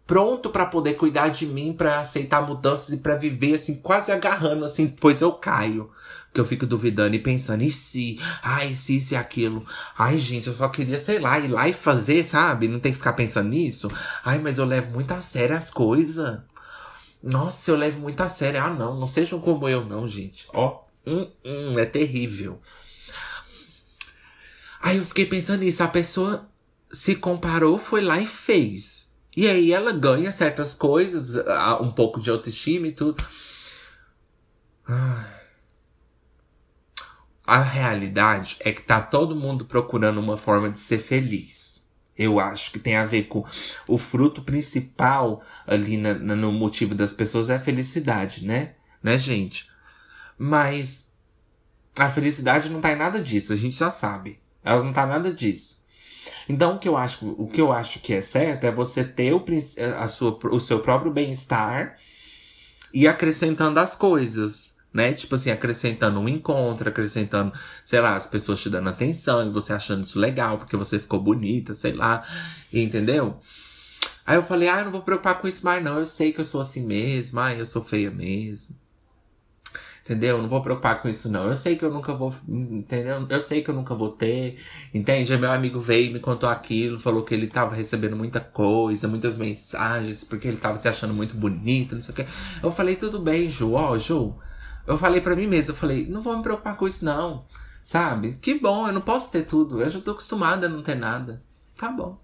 pronto para poder cuidar de mim para aceitar mudanças e para viver assim quase agarrando assim depois eu caio. Que eu fico duvidando e pensando e se? Ai se se aquilo? Ai gente eu só queria sei lá ir lá e fazer sabe? Não tem que ficar pensando nisso. Ai mas eu levo muito a sério as coisas. Nossa eu levo muito a sério. Ah não não sejam como eu não gente. Ó Hum, hum, é terrível. Aí eu fiquei pensando nisso. A pessoa se comparou, foi lá e fez. E aí ela ganha certas coisas, um pouco de autoestima e tudo. A realidade é que tá todo mundo procurando uma forma de ser feliz. Eu acho que tem a ver com o fruto principal ali na, no motivo das pessoas é a felicidade, né? Né, gente? Mas a felicidade não tá em nada disso, a gente já sabe. Ela não tá nada disso. Então o que eu acho, o que eu acho que é certo é você ter o, a sua, o seu próprio bem-estar e acrescentando as coisas né? Tipo assim, acrescentando um encontro, acrescentando, sei lá, as pessoas te dando atenção e você achando isso legal porque você ficou bonita, sei lá, entendeu? Aí eu falei, ah, eu não vou preocupar com isso mais não, eu sei que eu sou assim mesmo, ah, eu sou feia mesmo. Entendeu? Eu não vou preocupar com isso não. Eu sei que eu nunca vou, entendeu? Eu sei que eu nunca vou ter. Entende? Meu amigo veio e me contou aquilo, falou que ele tava recebendo muita coisa, muitas mensagens, porque ele tava se achando muito bonito, não sei o que. Eu falei, tudo bem, Ju, ó, Ju, eu falei para mim mesmo, eu falei, não vou me preocupar com isso não. Sabe? Que bom, eu não posso ter tudo. Eu já tô acostumada a não ter nada. Tá bom.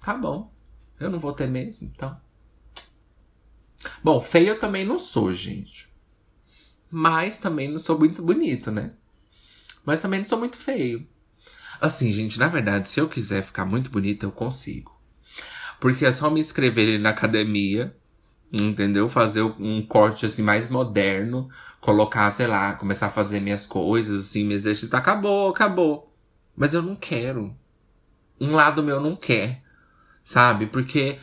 Tá bom. Eu não vou ter mesmo, então. Bom, feio eu também não sou, gente. Mas também não sou muito bonito, né? Mas também não sou muito feio. Assim, gente, na verdade, se eu quiser ficar muito bonita, eu consigo. Porque é só me inscrever na academia entendeu? Fazer um corte assim mais moderno, colocar, sei lá, começar a fazer minhas coisas, assim, me exercitar. Acabou, acabou. Mas eu não quero. Um lado meu não quer, sabe? Porque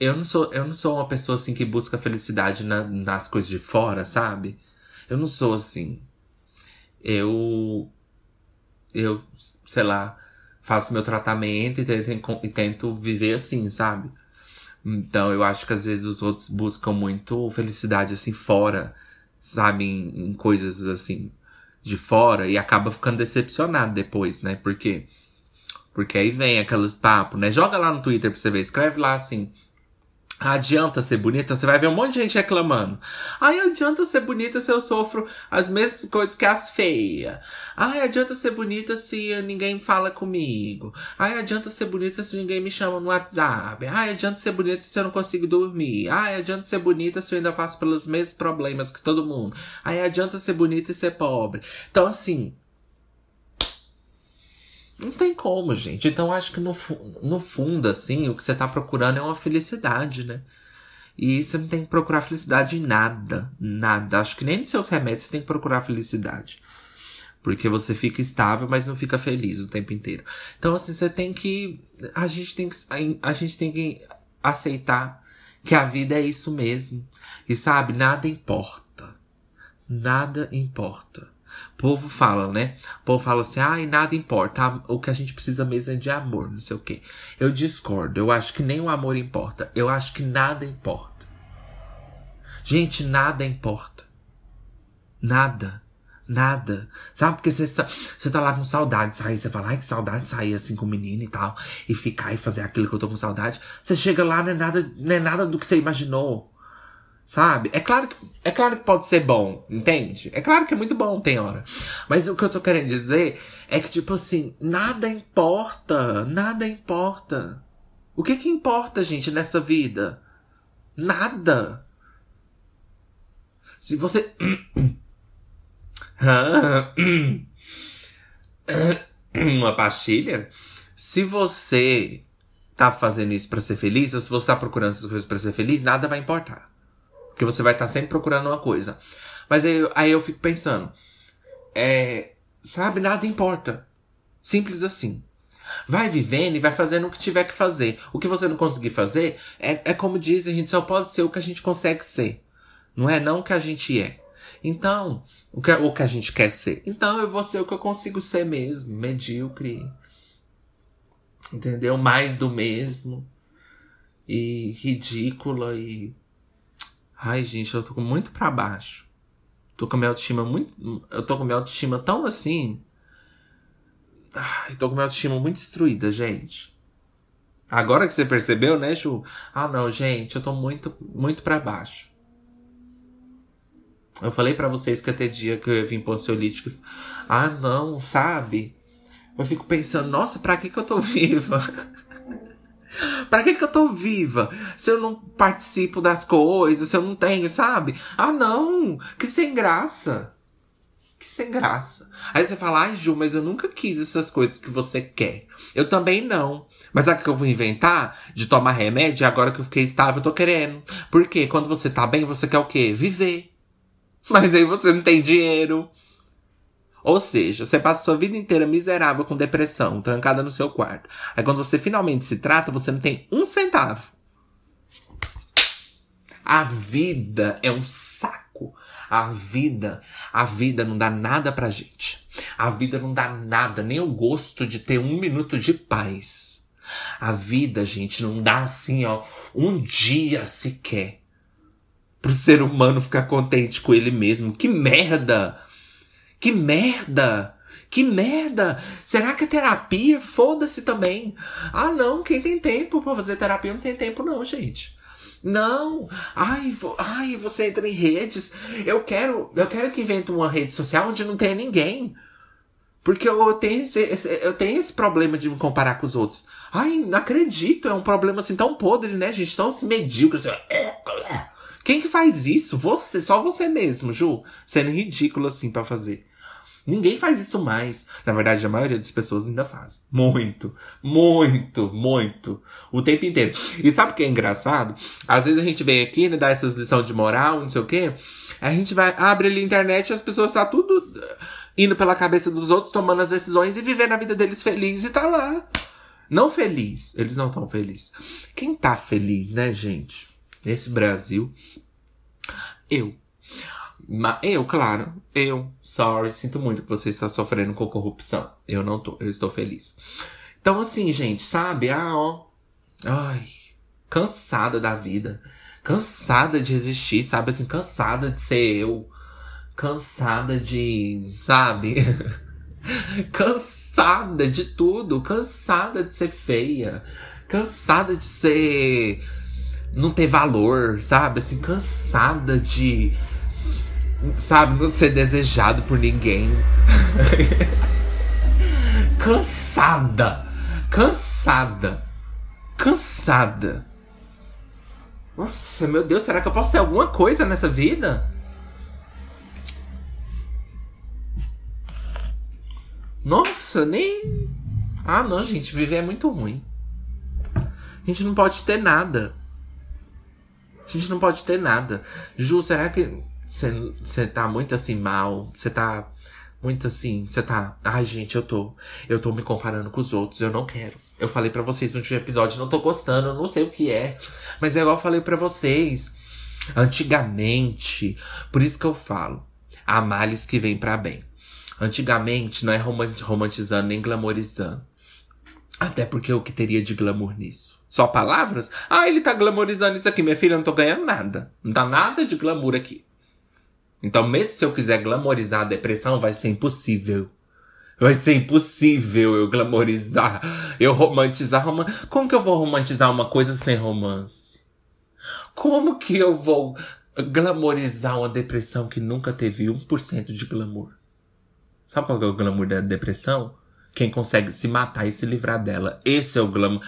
eu não sou, eu não sou uma pessoa assim que busca felicidade na, nas coisas de fora, sabe? Eu não sou assim. Eu, eu, sei lá, faço meu tratamento e tento, e tento viver assim, sabe? Então eu acho que às vezes os outros buscam muito felicidade assim fora, sabe? Em, em coisas assim de fora e acaba ficando decepcionado depois, né? Porque porque aí vem aqueles papos, né? Joga lá no Twitter pra você ver, escreve lá assim: Adianta ser bonita? Você vai ver um monte de gente reclamando. Ai, adianta ser bonita se eu sofro as mesmas coisas que as feias. Ai, adianta ser bonita se ninguém fala comigo. Ai, adianta ser bonita se ninguém me chama no WhatsApp. Ai, adianta ser bonita se eu não consigo dormir. Ai, adianta ser bonita se eu ainda passo pelos mesmos problemas que todo mundo. Ai, adianta ser bonita e ser pobre. Então, assim, não tem como, gente. Então acho que no, no fundo, assim, o que você tá procurando é uma felicidade, né? E você não tem que procurar felicidade em nada. Nada. Acho que nem nos seus remédios você tem que procurar felicidade. Porque você fica estável, mas não fica feliz o tempo inteiro. Então, assim, você tem que. A gente tem que. A gente tem que aceitar que a vida é isso mesmo. E sabe, nada importa. Nada importa. Povo fala, né? O povo fala assim, ai, nada importa. O que a gente precisa mesmo é de amor, não sei o quê. Eu discordo. Eu acho que nem o amor importa. Eu acho que nada importa. Gente, nada importa. Nada. Nada. Sabe? Porque você, você tá lá com saudade de sair. Você fala, ai, que saudade de sair assim com o menino e tal. E ficar e fazer aquilo que eu tô com saudade. Você chega lá, não é nada, não é nada do que você imaginou. Sabe? É claro, que, é claro que pode ser bom, entende? É claro que é muito bom, tem hora. Mas o que eu tô querendo dizer é que, tipo assim, nada importa. Nada importa. O que que importa, gente, nessa vida? Nada. Se você. [coughs] Uma pastilha? Se você tá fazendo isso para ser feliz, ou se você tá procurando essas coisas para ser feliz, nada vai importar. Porque você vai estar tá sempre procurando uma coisa. Mas aí, aí eu fico pensando, é, sabe, nada importa. Simples assim. Vai vivendo e vai fazendo o que tiver que fazer. O que você não conseguir fazer é, é como dizem, a gente só pode ser o que a gente consegue ser. Não é não o que a gente é. Então, o que, o que a gente quer ser. Então eu vou ser o que eu consigo ser mesmo. Medíocre. Entendeu? Mais do mesmo. E ridícula e Ai, gente, eu tô muito pra baixo. Tô com minha autoestima muito. Eu tô com minha autoestima tão assim. Ai, tô com minha autoestima muito destruída, gente. Agora que você percebeu, né, Ju? Ah, não, gente, eu tô muito, muito pra baixo. Eu falei para vocês que até dia que eu ia vir pro ansiolítico. Ah, não, sabe? Eu fico pensando, nossa, pra que que eu tô [laughs] viva? Pra que que eu tô viva? Se eu não participo das coisas, se eu não tenho, sabe? Ah, não! Que sem graça! Que sem graça. Aí você fala, ai, Ju, mas eu nunca quis essas coisas que você quer. Eu também não. Mas o que eu vou inventar? De tomar remédio, agora que eu fiquei estável, eu tô querendo. Porque quando você tá bem, você quer o quê? Viver. Mas aí você não tem dinheiro. Ou seja, você passa sua vida inteira miserável com depressão, trancada no seu quarto. Aí quando você finalmente se trata, você não tem um centavo. A vida é um saco. A vida, a vida não dá nada pra gente. A vida não dá nada, nem o gosto de ter um minuto de paz. A vida, gente, não dá assim, ó, um dia sequer pro ser humano ficar contente com ele mesmo. Que merda! Que merda! Que merda! Será que a terapia? Foda-se também. Ah, não, quem tem tempo pra fazer terapia não tem tempo, não, gente. Não, ai, vo, ai, você entra em redes. Eu quero, eu quero que invente uma rede social onde não tenha ninguém. Porque eu tenho esse, esse, eu tenho esse problema de me comparar com os outros. Ai, não acredito, é um problema assim tão podre, né, gente? Tão assim, medíocre. Assim, quem que faz isso? Você, só você mesmo, Ju. Sendo ridículo assim para fazer. Ninguém faz isso mais. Na verdade, a maioria das pessoas ainda faz. Muito, muito, muito. O tempo inteiro. E sabe o que é engraçado? Às vezes a gente vem aqui, né, dar essas lições de moral, não sei o quê. A gente vai, abre ali a internet e as pessoas tá tudo uh, indo pela cabeça dos outros, tomando as decisões e vivendo a vida deles feliz e tá lá. Não feliz. Eles não estão felizes. Quem tá feliz, né, gente? Nesse Brasil. Eu. Mas eu, claro, eu, sorry, sinto muito que você está sofrendo com corrupção. Eu não tô, eu estou feliz. Então, assim, gente, sabe? Ah, ó. Ai, cansada da vida. Cansada de existir, sabe? Assim, cansada de ser eu. Cansada de. Sabe? [laughs] cansada de tudo. Cansada de ser feia. Cansada de ser. Não ter valor, sabe? Assim, cansada de sabe, não ser desejado por ninguém. [laughs] cansada. Cansada. Cansada. Nossa, meu Deus, será que eu posso ter alguma coisa nessa vida? Nossa, nem. Ah, não, gente, viver é muito ruim. A gente não pode ter nada. A gente não pode ter nada. Ju, será que você tá muito assim mal, você tá muito assim, você tá, ai gente, eu tô, eu tô me comparando com os outros, eu não quero. Eu falei para vocês no último episódio, não tô gostando, eu não sei o que é, mas é igual eu falei para vocês, antigamente, por isso que eu falo, há males que vem para bem. Antigamente não é romantizando nem glamorizando. Até porque o que teria de glamour nisso? Só palavras? Ah, ele tá glamorizando isso aqui, minha filha, eu não tô ganhando nada. Não dá nada de glamour aqui. Então, mesmo se eu quiser glamorizar a depressão, vai ser impossível. Vai ser impossível eu glamorizar, eu romantizar romance. Como que eu vou romantizar uma coisa sem romance? Como que eu vou glamorizar uma depressão que nunca teve 1% de glamour? Sabe qual é o glamour da depressão? Quem consegue se matar e se livrar dela. Esse é o glamour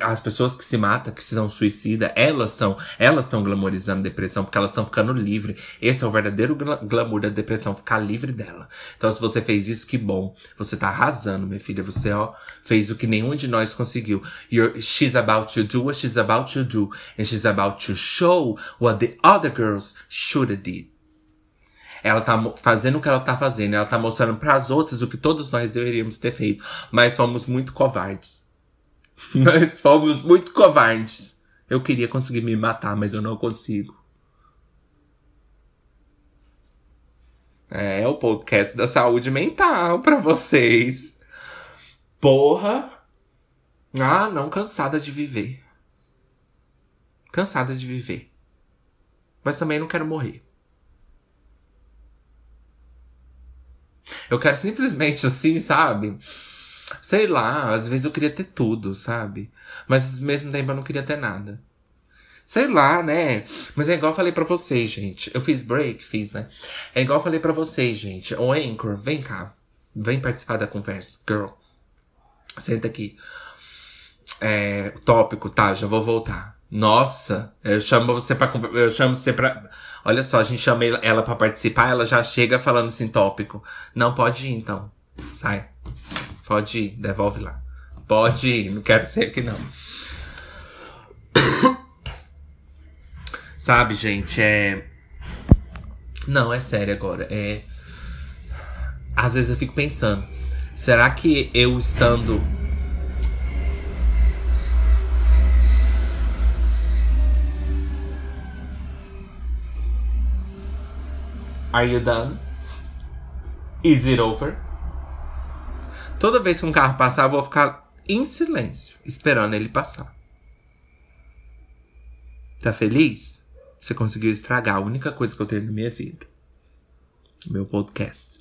as pessoas que se matam, que são suicida, elas são, elas estão glamorizando depressão porque elas estão ficando livre. Esse é o verdadeiro glamour da depressão, ficar livre dela. Então, se você fez isso, que bom. Você tá arrasando, minha filha. Você, ó, fez o que nenhum de nós conseguiu. You're, she's about to do what she's about to do. And she's about to show what the other girls should have did. Ela tá fazendo o que ela tá fazendo. Ela tá mostrando para as outras o que todos nós deveríamos ter feito. Mas somos muito covardes. [laughs] Nós fomos muito covardes. Eu queria conseguir me matar, mas eu não consigo. É o podcast da saúde mental para vocês. Porra! Ah, não, cansada de viver. Cansada de viver. Mas também não quero morrer. Eu quero simplesmente assim, sabe? Sei lá, às vezes eu queria ter tudo, sabe? Mas ao mesmo tempo eu não queria ter nada. Sei lá, né? Mas é igual eu falei pra vocês, gente. Eu fiz break, fiz, né? É igual eu falei pra vocês, gente. O Anchor, vem cá. Vem participar da conversa. Girl. Senta aqui. É, tópico, tá? Já vou voltar. Nossa, eu chamo você pra eu chamo você pra. Olha só, a gente chama ela pra participar, ela já chega falando assim, tópico. Não pode ir, então. Sai. Pode ir, devolve lá. Pode ir, não quero ser aqui não. Sabe, gente, é. Não, é sério agora. É. Às vezes eu fico pensando, será que eu estando Are you done? Is it over? Toda vez que um carro passar, eu vou ficar em silêncio, esperando ele passar. Tá feliz? Você conseguiu estragar a única coisa que eu tenho na minha vida. Meu podcast.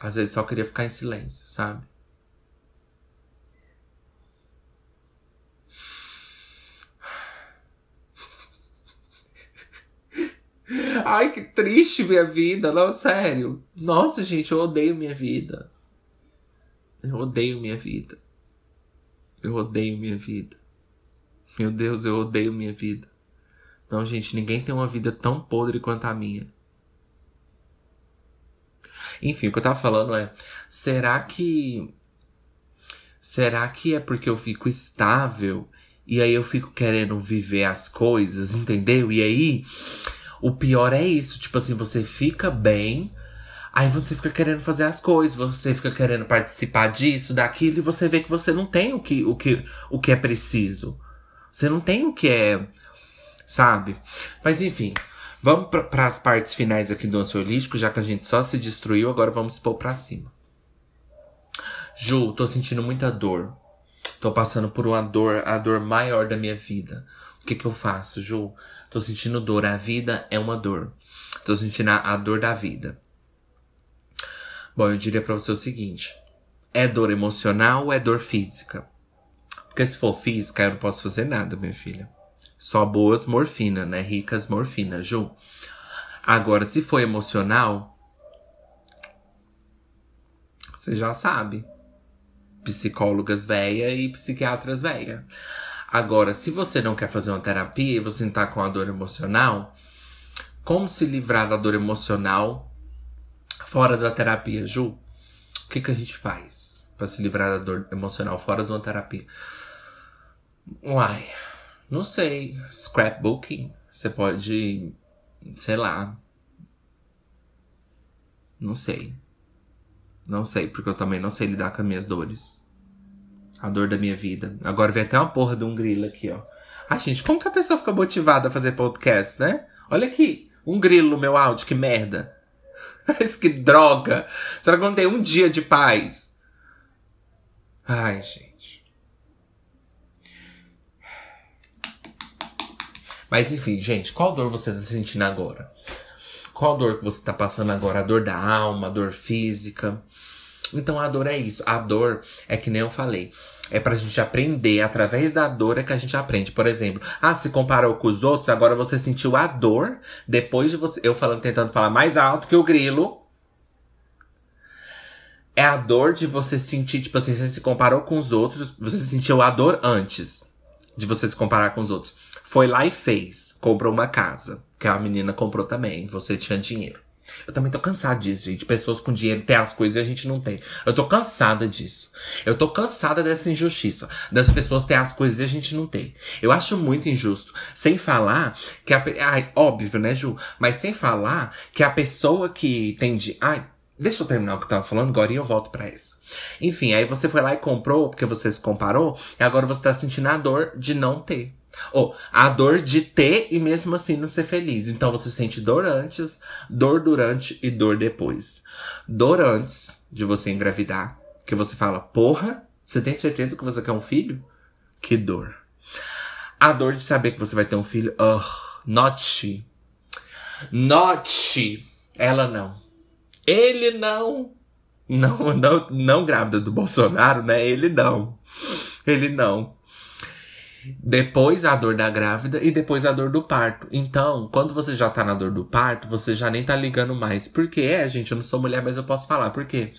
Às vezes só queria ficar em silêncio, sabe? Ai, que triste minha vida, não, sério. Nossa, gente, eu odeio minha vida. Eu odeio minha vida. Eu odeio minha vida. Meu Deus, eu odeio minha vida. Não, gente, ninguém tem uma vida tão podre quanto a minha. Enfim, o que eu tava falando é: será que. Será que é porque eu fico estável e aí eu fico querendo viver as coisas, entendeu? E aí, o pior é isso, tipo assim, você fica bem, aí você fica querendo fazer as coisas, você fica querendo participar disso, daquilo, e você vê que você não tem o que, o que, o que é preciso. Você não tem o que é, sabe? Mas enfim, Vamos para as partes finais aqui do ansiolítico, já que a gente só se destruiu, agora vamos pôr para cima. Ju, tô sentindo muita dor. Tô passando por uma dor, a dor maior da minha vida. O que que eu faço, Ju? Tô sentindo dor. A vida é uma dor. Tô sentindo a, a dor da vida. Bom, eu diria para você o seguinte: é dor emocional ou é dor física? Porque se for física, eu não posso fazer nada, minha filha. Só boas morfina, né? Ricas morfina, Ju. Agora, se for emocional, você já sabe. Psicólogas véia e psiquiatras véia. Agora, se você não quer fazer uma terapia e você tá com a dor emocional, como se livrar da dor emocional fora da terapia, Ju? O que, que a gente faz para se livrar da dor emocional fora de uma terapia? Uai, não sei. Scrapbooking. Você pode. Sei lá. Não sei. Não sei, porque eu também não sei lidar com as minhas dores. A dor da minha vida. Agora vem até uma porra de um grilo aqui, ó. Ah, gente, como que a pessoa fica motivada a fazer podcast, né? Olha aqui. Um grilo no meu áudio, que merda. [laughs] Mas que droga. Será que eu não tenho um dia de paz? Ai, gente. Mas enfim, gente, qual dor você está sentindo agora? Qual dor que você está passando agora? A dor da alma, a dor física? Então a dor é isso. A dor é que nem eu falei. É pra gente aprender. Através da dor é que a gente aprende. Por exemplo, ah, se comparou com os outros, agora você sentiu a dor depois de você. Eu falando, tentando falar mais alto que o grilo. É a dor de você sentir, tipo assim, você se comparou com os outros, você sentiu a dor antes de você se comparar com os outros. Foi lá e fez. Comprou uma casa. Que a menina comprou também. Você tinha dinheiro. Eu também tô cansada disso, gente. Pessoas com dinheiro têm as coisas e a gente não tem. Eu tô cansada disso. Eu tô cansada dessa injustiça. Das pessoas terem as coisas e a gente não tem. Eu acho muito injusto. Sem falar que a. Ai, óbvio, né, Ju? Mas sem falar que a pessoa que tem de. Ai, Deixa eu terminar o que eu tava falando agora e eu volto para essa. Enfim, aí você foi lá e comprou porque você se comparou e agora você tá sentindo a dor de não ter. Ou a dor de ter e mesmo assim não ser feliz. Então você sente dor antes, dor durante e dor depois. Dor antes de você engravidar, que você fala, porra, você tem certeza que você quer um filho? Que dor. A dor de saber que você vai ter um filho, oh, not she. Not she. Ela não. Ele não. Não, não, não grávida do Bolsonaro, né? Ele não. Ele não. Depois a dor da grávida e depois a dor do parto. Então, quando você já tá na dor do parto, você já nem tá ligando mais. Por quê? É, gente, eu não sou mulher, mas eu posso falar. Por quê?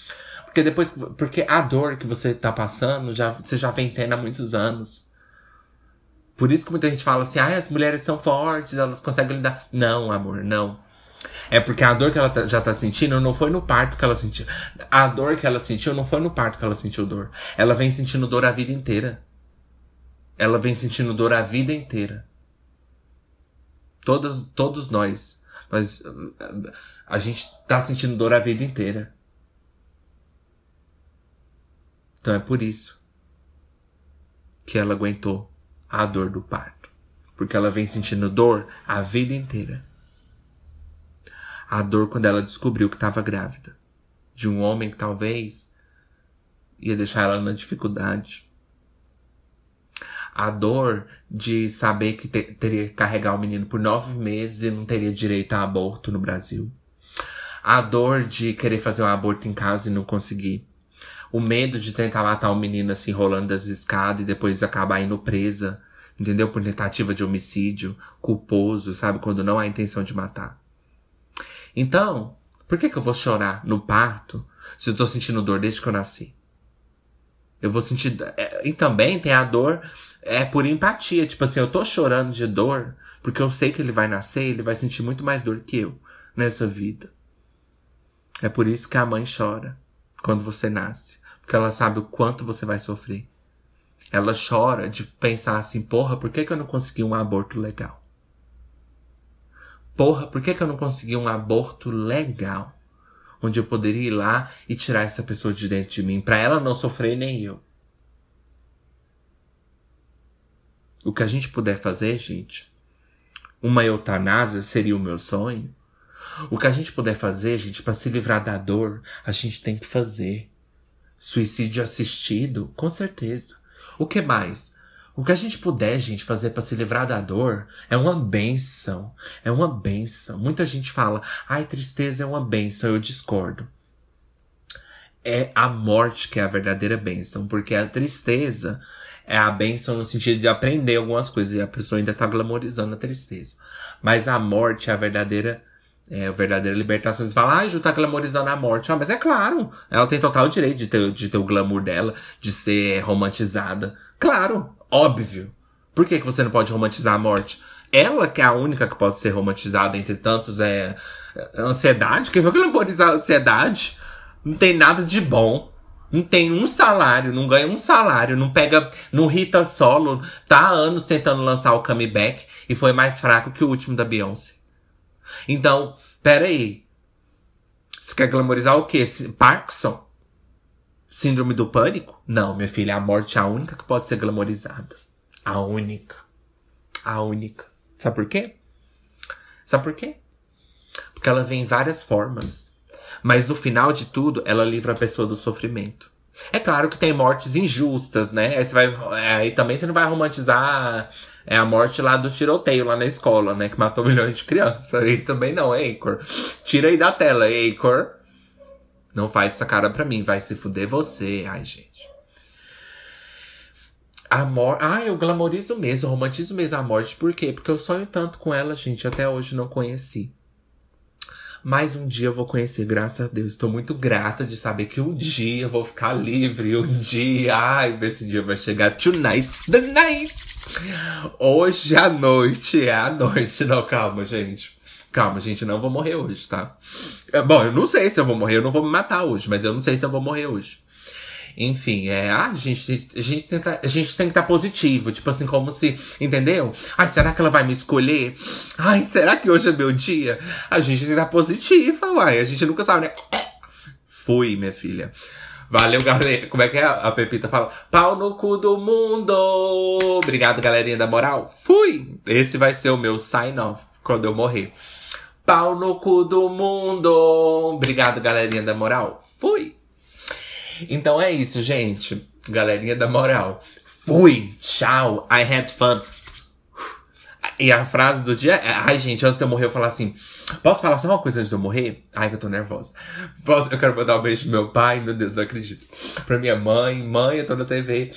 Porque depois. Porque a dor que você tá passando, já, você já vem tendo há muitos anos. Por isso que muita gente fala assim, ah, as mulheres são fortes, elas conseguem lidar. Não, amor, não. É porque a dor que ela tá, já tá sentindo não foi no parto que ela sentiu. A dor que ela sentiu não foi no parto que ela sentiu dor. Ela vem sentindo dor a vida inteira. Ela vem sentindo dor a vida inteira. Todas, todos nós. Nós. A gente tá sentindo dor a vida inteira. Então é por isso que ela aguentou a dor do parto. Porque ela vem sentindo dor a vida inteira. A dor quando ela descobriu que estava grávida. De um homem que talvez ia deixar ela na dificuldade. A dor de saber que te teria que carregar o menino por nove meses e não teria direito a aborto no Brasil. A dor de querer fazer um aborto em casa e não conseguir. O medo de tentar matar o menino assim, rolando das escadas e depois acabar indo presa, entendeu? Por tentativa de homicídio, culposo, sabe? Quando não há intenção de matar. Então, por que, que eu vou chorar no parto se eu tô sentindo dor desde que eu nasci? Eu vou sentir. É, e também tem a dor é por empatia. Tipo assim, eu tô chorando de dor porque eu sei que ele vai nascer, ele vai sentir muito mais dor que eu nessa vida. É por isso que a mãe chora quando você nasce, porque ela sabe o quanto você vai sofrer. Ela chora de pensar assim, porra, por que, que eu não consegui um aborto legal? Porra, por que, que eu não consegui um aborto legal? Onde eu poderia ir lá e tirar essa pessoa de dentro de mim, para ela não sofrer nem eu. O que a gente puder fazer, gente, uma eutanásia seria o meu sonho. O que a gente puder fazer, gente, para se livrar da dor, a gente tem que fazer. Suicídio assistido, com certeza. O que mais? O que a gente puder, gente, fazer para se livrar da dor é uma benção. É uma benção. Muita gente fala, ai, tristeza é uma benção. Eu discordo. É a morte que é a verdadeira benção, porque a tristeza é a benção no sentido de aprender algumas coisas e a pessoa ainda tá glamorizando a tristeza. Mas a morte é a verdadeira é, a verdadeira libertação. Você fala, ah, Ju tá glamorizando a morte. Ah, mas é claro, ela tem total direito de ter, de ter o glamour dela, de ser romantizada. Claro, óbvio. Por que, que você não pode romantizar a morte? Ela que é a única que pode ser romantizada entre tantos é, é ansiedade. Quem vai glamorizar a ansiedade? Não tem nada de bom. Não tem um salário, não ganha um salário, não pega, não Rita solo, tá há anos tentando lançar o comeback e foi mais fraco que o último da Beyoncé. Então, pera aí. Você quer glamorizar o quê? Parkinson? Síndrome do pânico? Não, minha filha, a morte é a única que pode ser glamorizada. A única. A única. Sabe por quê? Sabe por quê? Porque ela vem em várias formas. Mas no final de tudo, ela livra a pessoa do sofrimento. É claro que tem mortes injustas, né? Aí, vai, aí também você não vai romantizar é a morte lá do tiroteio lá na escola, né? Que matou milhões de crianças. Aí também não, Acor. Tira aí da tela, Acor. Não faz essa cara pra mim, vai se fuder você. Ai, gente. A morte. Ah, eu glamorizo mesmo, romantizo mesmo a morte. Por quê? Porque eu sonho tanto com ela, gente. Até hoje não conheci. Mas um dia eu vou conhecer, graças a Deus. Estou muito grata de saber que um dia eu vou ficar livre. Um dia, ai, esse dia vai chegar. Tonight's the night. Hoje à noite é a noite. Não, calma, gente. Calma, gente, não vou morrer hoje, tá? É, bom, eu não sei se eu vou morrer, eu não vou me matar hoje, mas eu não sei se eu vou morrer hoje. Enfim, é, ah, a gente, a gente, tenta, a gente tem que estar tá positivo, tipo assim, como se, entendeu? Ai, será que ela vai me escolher? Ai, será que hoje é meu dia? A gente tem que estar tá positiva, uai, a gente nunca sabe, né? Fui, minha filha. Valeu, galera. Como é que é? A Pepita fala: pau no cu do mundo. Obrigado, galerinha da moral. Fui! Esse vai ser o meu sign-off quando eu morrer. Pau no cu do mundo. Obrigado, galerinha da moral. Fui! Então é isso, gente. Galerinha da moral. Fui! Tchau! I had fun. E a frase do dia é. Ai, gente, antes de eu morrer, eu falar assim. Posso falar só uma coisa antes de eu morrer? Ai, que eu tô nervosa. Posso, eu quero mandar um beijo pro meu pai, meu Deus, não acredito. Pra minha mãe, mãe, eu tô na TV.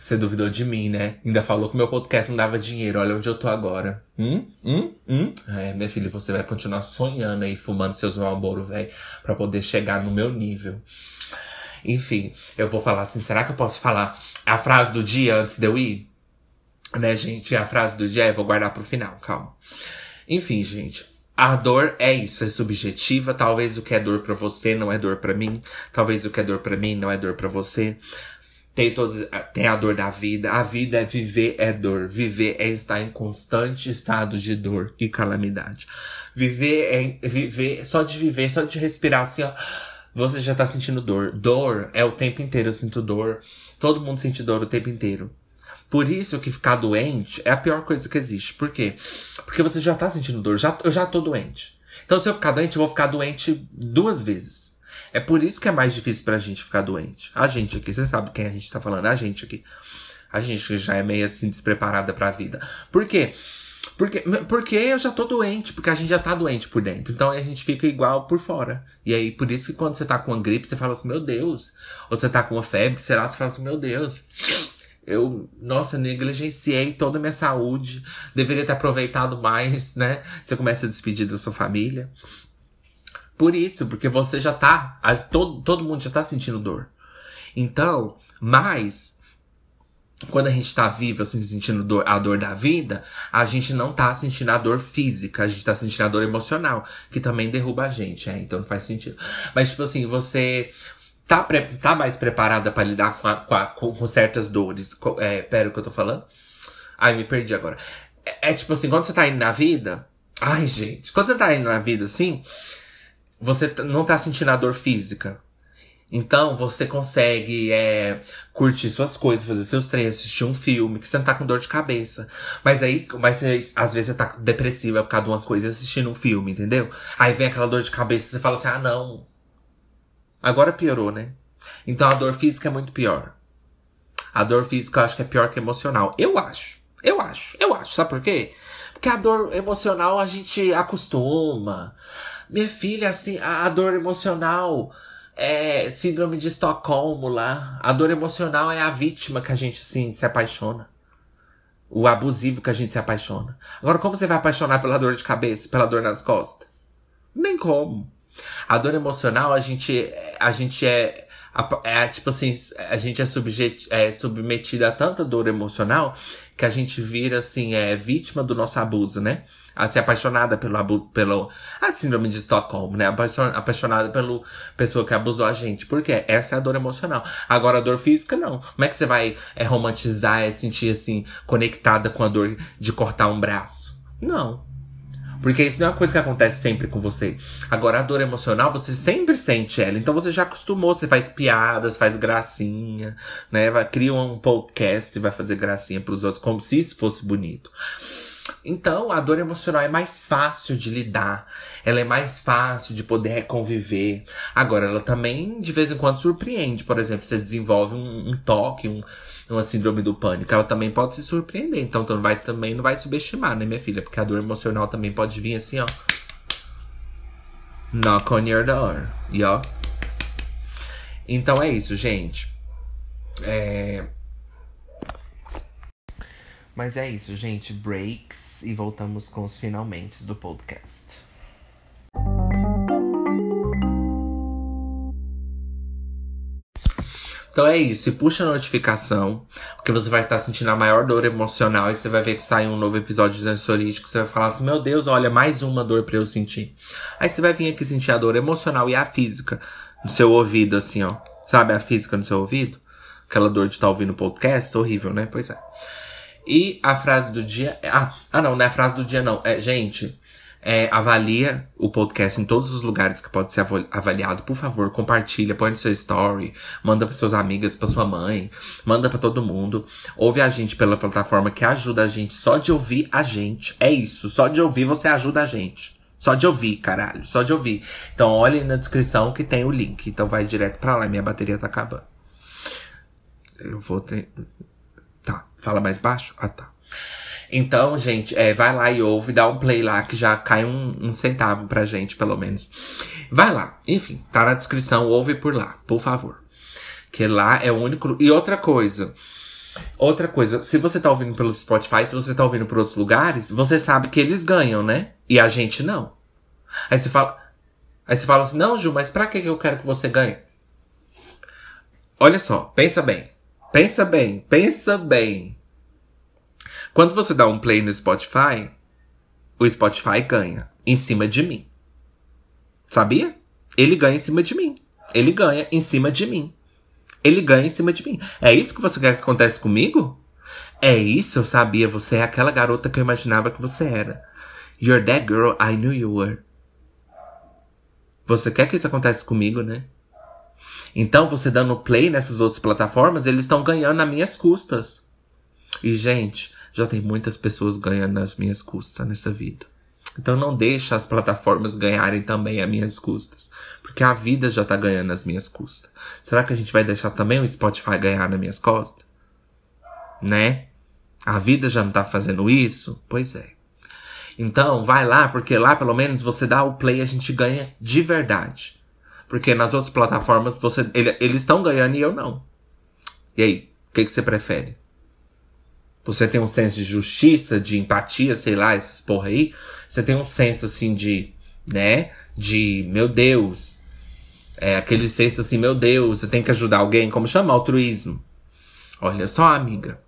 Você duvidou de mim, né? Ainda falou que meu podcast não dava dinheiro. Olha onde eu tô agora. Hum? Hum? Hum? É, minha filha, você vai continuar sonhando aí, fumando seus Marlboro, velho, pra poder chegar no meu nível. Enfim, eu vou falar assim, será que eu posso falar a frase do dia antes de eu ir? Né, gente? A frase do dia eu vou guardar pro final, calma. Enfim, gente. A dor é isso, é subjetiva. Talvez o que é dor para você não é dor para mim. Talvez o que é dor para mim não é dor para você. Tem todos, tem a dor da vida. A vida é viver é dor. Viver é estar em constante estado de dor e calamidade. Viver é viver, só de viver, só de respirar assim, ó. Você já tá sentindo dor. Dor é o tempo inteiro eu sinto dor. Todo mundo sente dor o tempo inteiro. Por isso que ficar doente é a pior coisa que existe. Por quê? Porque você já tá sentindo dor. Já, eu já tô doente. Então, se eu ficar doente, eu vou ficar doente duas vezes. É por isso que é mais difícil pra gente ficar doente. A gente aqui, você sabe quem a gente tá falando, a gente aqui. A gente já é meio assim despreparada pra vida. Por quê? Porque, porque eu já tô doente, porque a gente já tá doente por dentro. Então a gente fica igual por fora. E aí, por isso que quando você tá com uma gripe, você fala assim, meu Deus. Ou você tá com uma febre, será? Você fala assim, meu Deus. Eu, nossa, negligenciei toda a minha saúde. Deveria ter aproveitado mais, né? Você começa a despedir da sua família. Por isso, porque você já tá. Todo, todo mundo já tá sentindo dor. Então, mas quando a gente tá vivo, assim, sentindo dor, a dor da vida, a gente não tá sentindo a dor física, a gente tá sentindo a dor emocional, que também derruba a gente, é, então não faz sentido. Mas, tipo assim, você tá, tá mais preparada para lidar com, a, com, a, com, certas dores. É, pera, o que eu tô falando? Ai, me perdi agora. É, é, tipo assim, quando você tá indo na vida. Ai, gente, quando você tá indo na vida assim, você não tá sentindo a dor física. Então você consegue é, curtir suas coisas, fazer seus treinos, assistir um filme, que você não tá com dor de cabeça. Mas aí, mas você, às vezes você tá depressivo por causa de uma coisa assistindo um filme, entendeu? Aí vem aquela dor de cabeça e você fala assim, ah não. Agora piorou, né? Então a dor física é muito pior. A dor física eu acho que é pior que emocional. Eu acho. Eu acho. Eu acho. Sabe por quê? Porque a dor emocional a gente acostuma. Minha filha, assim, a, a dor emocional é síndrome de Estocolmo lá. A dor emocional é a vítima que a gente, assim, se apaixona. O abusivo que a gente se apaixona. Agora, como você vai apaixonar pela dor de cabeça, pela dor nas costas? Nem como. A dor emocional, a gente, a gente é, é tipo assim, a gente é, é submetida a tanta dor emocional que a gente vira, assim, é vítima do nosso abuso, né? A ser apaixonada pelo, pelo a síndrome de Estocolmo, né? Apaixonada pelo pessoa que abusou a gente. Porque essa é a dor emocional. Agora a dor física, não. Como é que você vai é, romantizar, é sentir assim, conectada com a dor de cortar um braço? Não. Porque isso não é uma coisa que acontece sempre com você. Agora, a dor emocional, você sempre sente ela. Então você já acostumou, você faz piadas, faz gracinha, né? Vai, cria um podcast e vai fazer gracinha pros outros, como se isso fosse bonito. Então, a dor emocional é mais fácil de lidar, ela é mais fácil de poder conviver. Agora, ela também de vez em quando surpreende. Por exemplo, você desenvolve um, um toque, um, uma síndrome do pânico, ela também pode se surpreender. Então, tu não vai, também não vai subestimar, né, minha filha? Porque a dor emocional também pode vir assim, ó. Knock on your door. E ó. Então é isso, gente. É mas é isso, gente. Breaks e voltamos com os finalmente do podcast. Então é isso, e puxa a notificação, porque você vai estar sentindo a maior dor emocional e você vai ver que sai um novo episódio de dançorístico, você vai falar assim, meu Deus, olha, mais uma dor para eu sentir. Aí você vai vir aqui sentir a dor emocional e a física no seu ouvido, assim, ó. Sabe a física no seu ouvido? Aquela dor de estar ouvindo podcast, horrível, né? Pois é. E a frase do dia. Ah, ah não, não é a frase do dia, não. É, gente, é, avalia o podcast em todos os lugares que pode ser avaliado. Por favor, compartilha, põe no seu story, manda para suas amigas, para sua mãe, manda para todo mundo. Ouve a gente pela plataforma que ajuda a gente. Só de ouvir a gente. É isso. Só de ouvir você ajuda a gente. Só de ouvir, caralho. Só de ouvir. Então olhe na descrição que tem o link. Então vai direto para lá. Minha bateria tá acabando. Eu vou ter. Fala mais baixo? Ah, tá. Então, gente, é, vai lá e ouve, dá um play lá que já cai um, um, centavo pra gente, pelo menos. Vai lá. Enfim, tá na descrição, ouve por lá, por favor. Que lá é o único. E outra coisa. Outra coisa, se você tá ouvindo pelo Spotify, se você tá ouvindo por outros lugares, você sabe que eles ganham, né? E a gente não. Aí você fala. Aí você fala assim, não, Ju, mas pra que eu quero que você ganhe? Olha só, pensa bem. Pensa bem, pensa bem. Quando você dá um play no Spotify, o Spotify ganha em cima de mim. Sabia? Ele ganha em cima de mim. Ele ganha em cima de mim. Ele ganha em cima de mim. É isso que você quer que aconteça comigo? É isso, eu sabia. Você é aquela garota que eu imaginava que você era. You're that girl I knew you were. Você quer que isso aconteça comigo, né? Então, você dando play nessas outras plataformas, eles estão ganhando nas minhas custas. E, gente, já tem muitas pessoas ganhando nas minhas custas nessa vida. Então não deixa as plataformas ganharem também as minhas custas. Porque a vida já tá ganhando nas minhas custas. Será que a gente vai deixar também o Spotify ganhar nas minhas costas? Né? A vida já não tá fazendo isso? Pois é. Então, vai lá, porque lá pelo menos você dá o play e a gente ganha de verdade. Porque nas outras plataformas você, ele, eles estão ganhando e eu não. E aí, o que, que você prefere? Você tem um senso de justiça, de empatia, sei lá, esses porra aí. Você tem um senso assim de, né? De, meu Deus. É aquele senso assim, meu Deus, você tem que ajudar alguém. Como chama? Altruísmo. Olha só, amiga.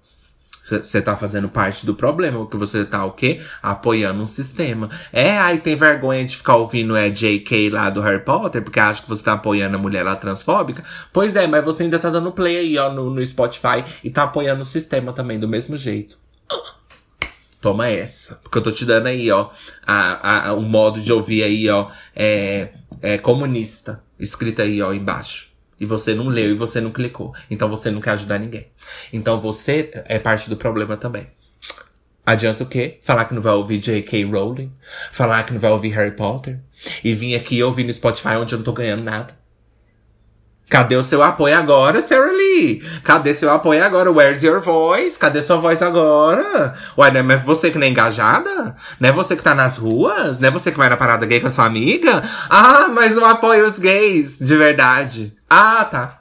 Você tá fazendo parte do problema, porque você tá o quê? Apoiando um sistema. É, aí tem vergonha de ficar ouvindo é JK lá do Harry Potter, porque acha que você tá apoiando a mulher lá transfóbica. Pois é, mas você ainda tá dando play aí, ó, no, no Spotify e tá apoiando o sistema também, do mesmo jeito. Toma essa. Porque eu tô te dando aí, ó, a, a, o modo de ouvir aí, ó, é, é comunista. Escrito aí, ó, embaixo. E você não leu e você não clicou. Então você não quer ajudar ninguém. Então você é parte do problema também. Adianta o quê? Falar que não vai ouvir J.K. Rowling? Falar que não vai ouvir Harry Potter? E vir aqui ouvir no Spotify onde eu não tô ganhando nada? Cadê o seu apoio agora, Sarah Lee? Cadê seu apoio agora? Where's your voice? Cadê sua voz agora? Ué, não é você que não é engajada? Não é você que tá nas ruas? Não é você que vai na parada gay com a sua amiga? Ah, mas não apoia os gays, de verdade. Ah, tá.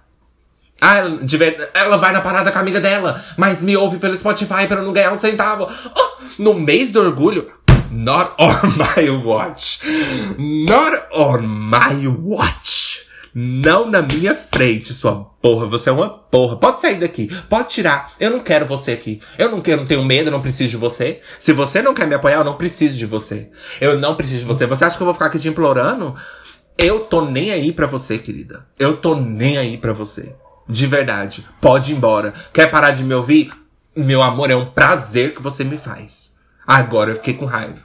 Ah, ver... ela vai na parada com a amiga dela, mas me ouve pelo Spotify pra não ganhar um centavo. Oh, no mês do orgulho, not on [laughs] my watch. Not on my watch. Não na minha frente, sua porra. Você é uma porra. Pode sair daqui. Pode tirar. Eu não quero você aqui. Eu não, eu não tenho medo, eu não preciso de você. Se você não quer me apoiar, eu não preciso de você. Eu não preciso de você. Você acha que eu vou ficar aqui te implorando? Eu tô nem aí pra você, querida. Eu tô nem aí pra você. De verdade. Pode ir embora. Quer parar de me ouvir? Meu amor, é um prazer que você me faz. Agora eu fiquei com raiva.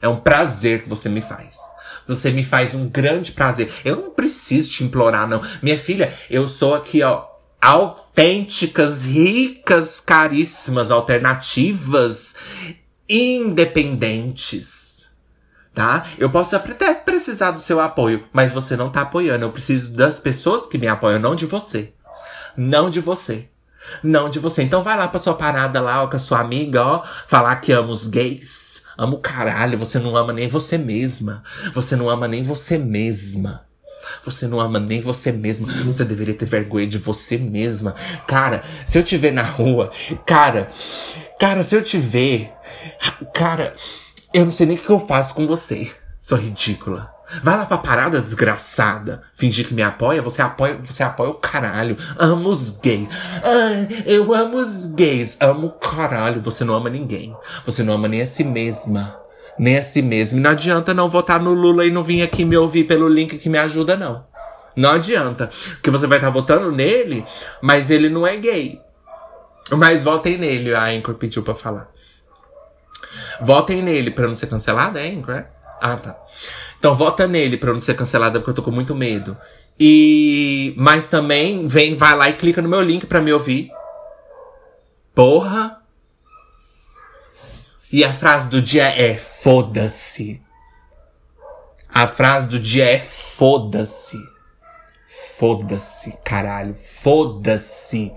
É um prazer que você me faz. Você me faz um grande prazer. Eu não preciso te implorar, não. Minha filha, eu sou aqui, ó, autênticas, ricas, caríssimas, alternativas, independentes. Tá? Eu posso até precisar do seu apoio, mas você não tá apoiando. Eu preciso das pessoas que me apoiam, não de você. Não de você. Não de você. Então vai lá pra sua parada lá, ó, com a sua amiga, ó, falar que ama os gays Ama o caralho, você não ama nem você mesma. Você não ama nem você mesma. Você não ama nem você mesma. Você deveria ter vergonha de você mesma. Cara, se eu te ver na rua, cara, cara, se eu te ver, cara, eu não sei nem o que eu faço com você. Sou ridícula. Vai lá pra parada desgraçada. Fingir que me apoia, você apoia, você apoia o caralho. Amo os gays. Ah, eu amo os gays. Amo o caralho. Você não ama ninguém. Você não ama nem a si mesma. Nem a si mesma. E não adianta não votar no Lula e não vir aqui me ouvir pelo link que me ajuda, não. Não adianta. Porque você vai estar tá votando nele, mas ele não é gay. Mas votem nele. A Anchor pediu pra falar. Votem nele pra não ser cancelado, é Anchor? É? Ah, tá. Então vota nele pra não ser cancelada porque eu tô com muito medo. E mas também vem, vai lá e clica no meu link pra me ouvir. Porra. E a frase do dia é foda-se. A frase do dia é foda-se. Foda-se, caralho. Foda-se.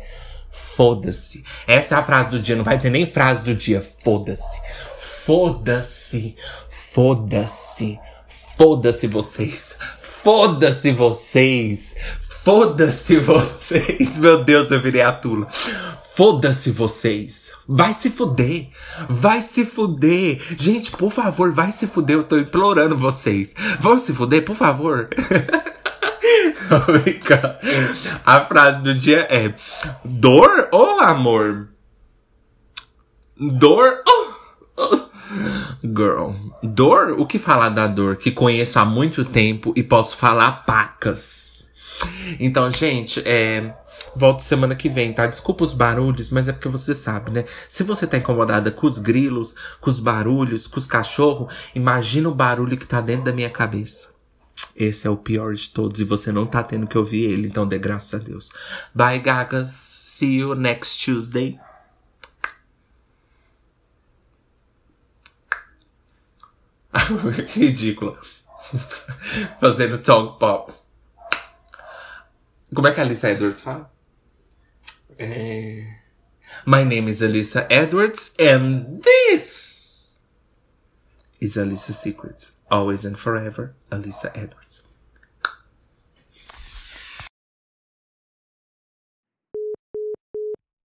Foda-se. Essa é a frase do dia. Não vai ter nem frase do dia. Foda-se. Foda-se. Foda-se. Foda-se vocês. Foda-se vocês. Foda-se vocês. Meu Deus, eu virei a tula. Foda-se vocês. Vai se fuder. Vai se fuder. Gente, por favor, vai se fuder. Eu tô implorando vocês. Vão se fuder, por favor. [laughs] [laughs] A frase do dia é: Dor ou amor? Dor ou. Oh. Girl. Dor? O que falar da dor? Que conheço há muito tempo e posso falar pacas. Então, gente, é. Volto semana que vem, tá? Desculpa os barulhos, mas é porque você sabe, né? Se você tá incomodada com os grilos, com os barulhos, com os cachorros, imagina o barulho que tá dentro da minha cabeça. Esse é o pior de todos e você não tá tendo que ouvir ele, então dê graças a Deus. Bye, Gagas. See you next Tuesday. [laughs] Ridícula. [laughs] Fazendo tongue pop. Como é que a Alissa Edwards fala? É... My name is Alissa Edwards and this is Alissa Secrets. Always and forever, Alyssa Edwards.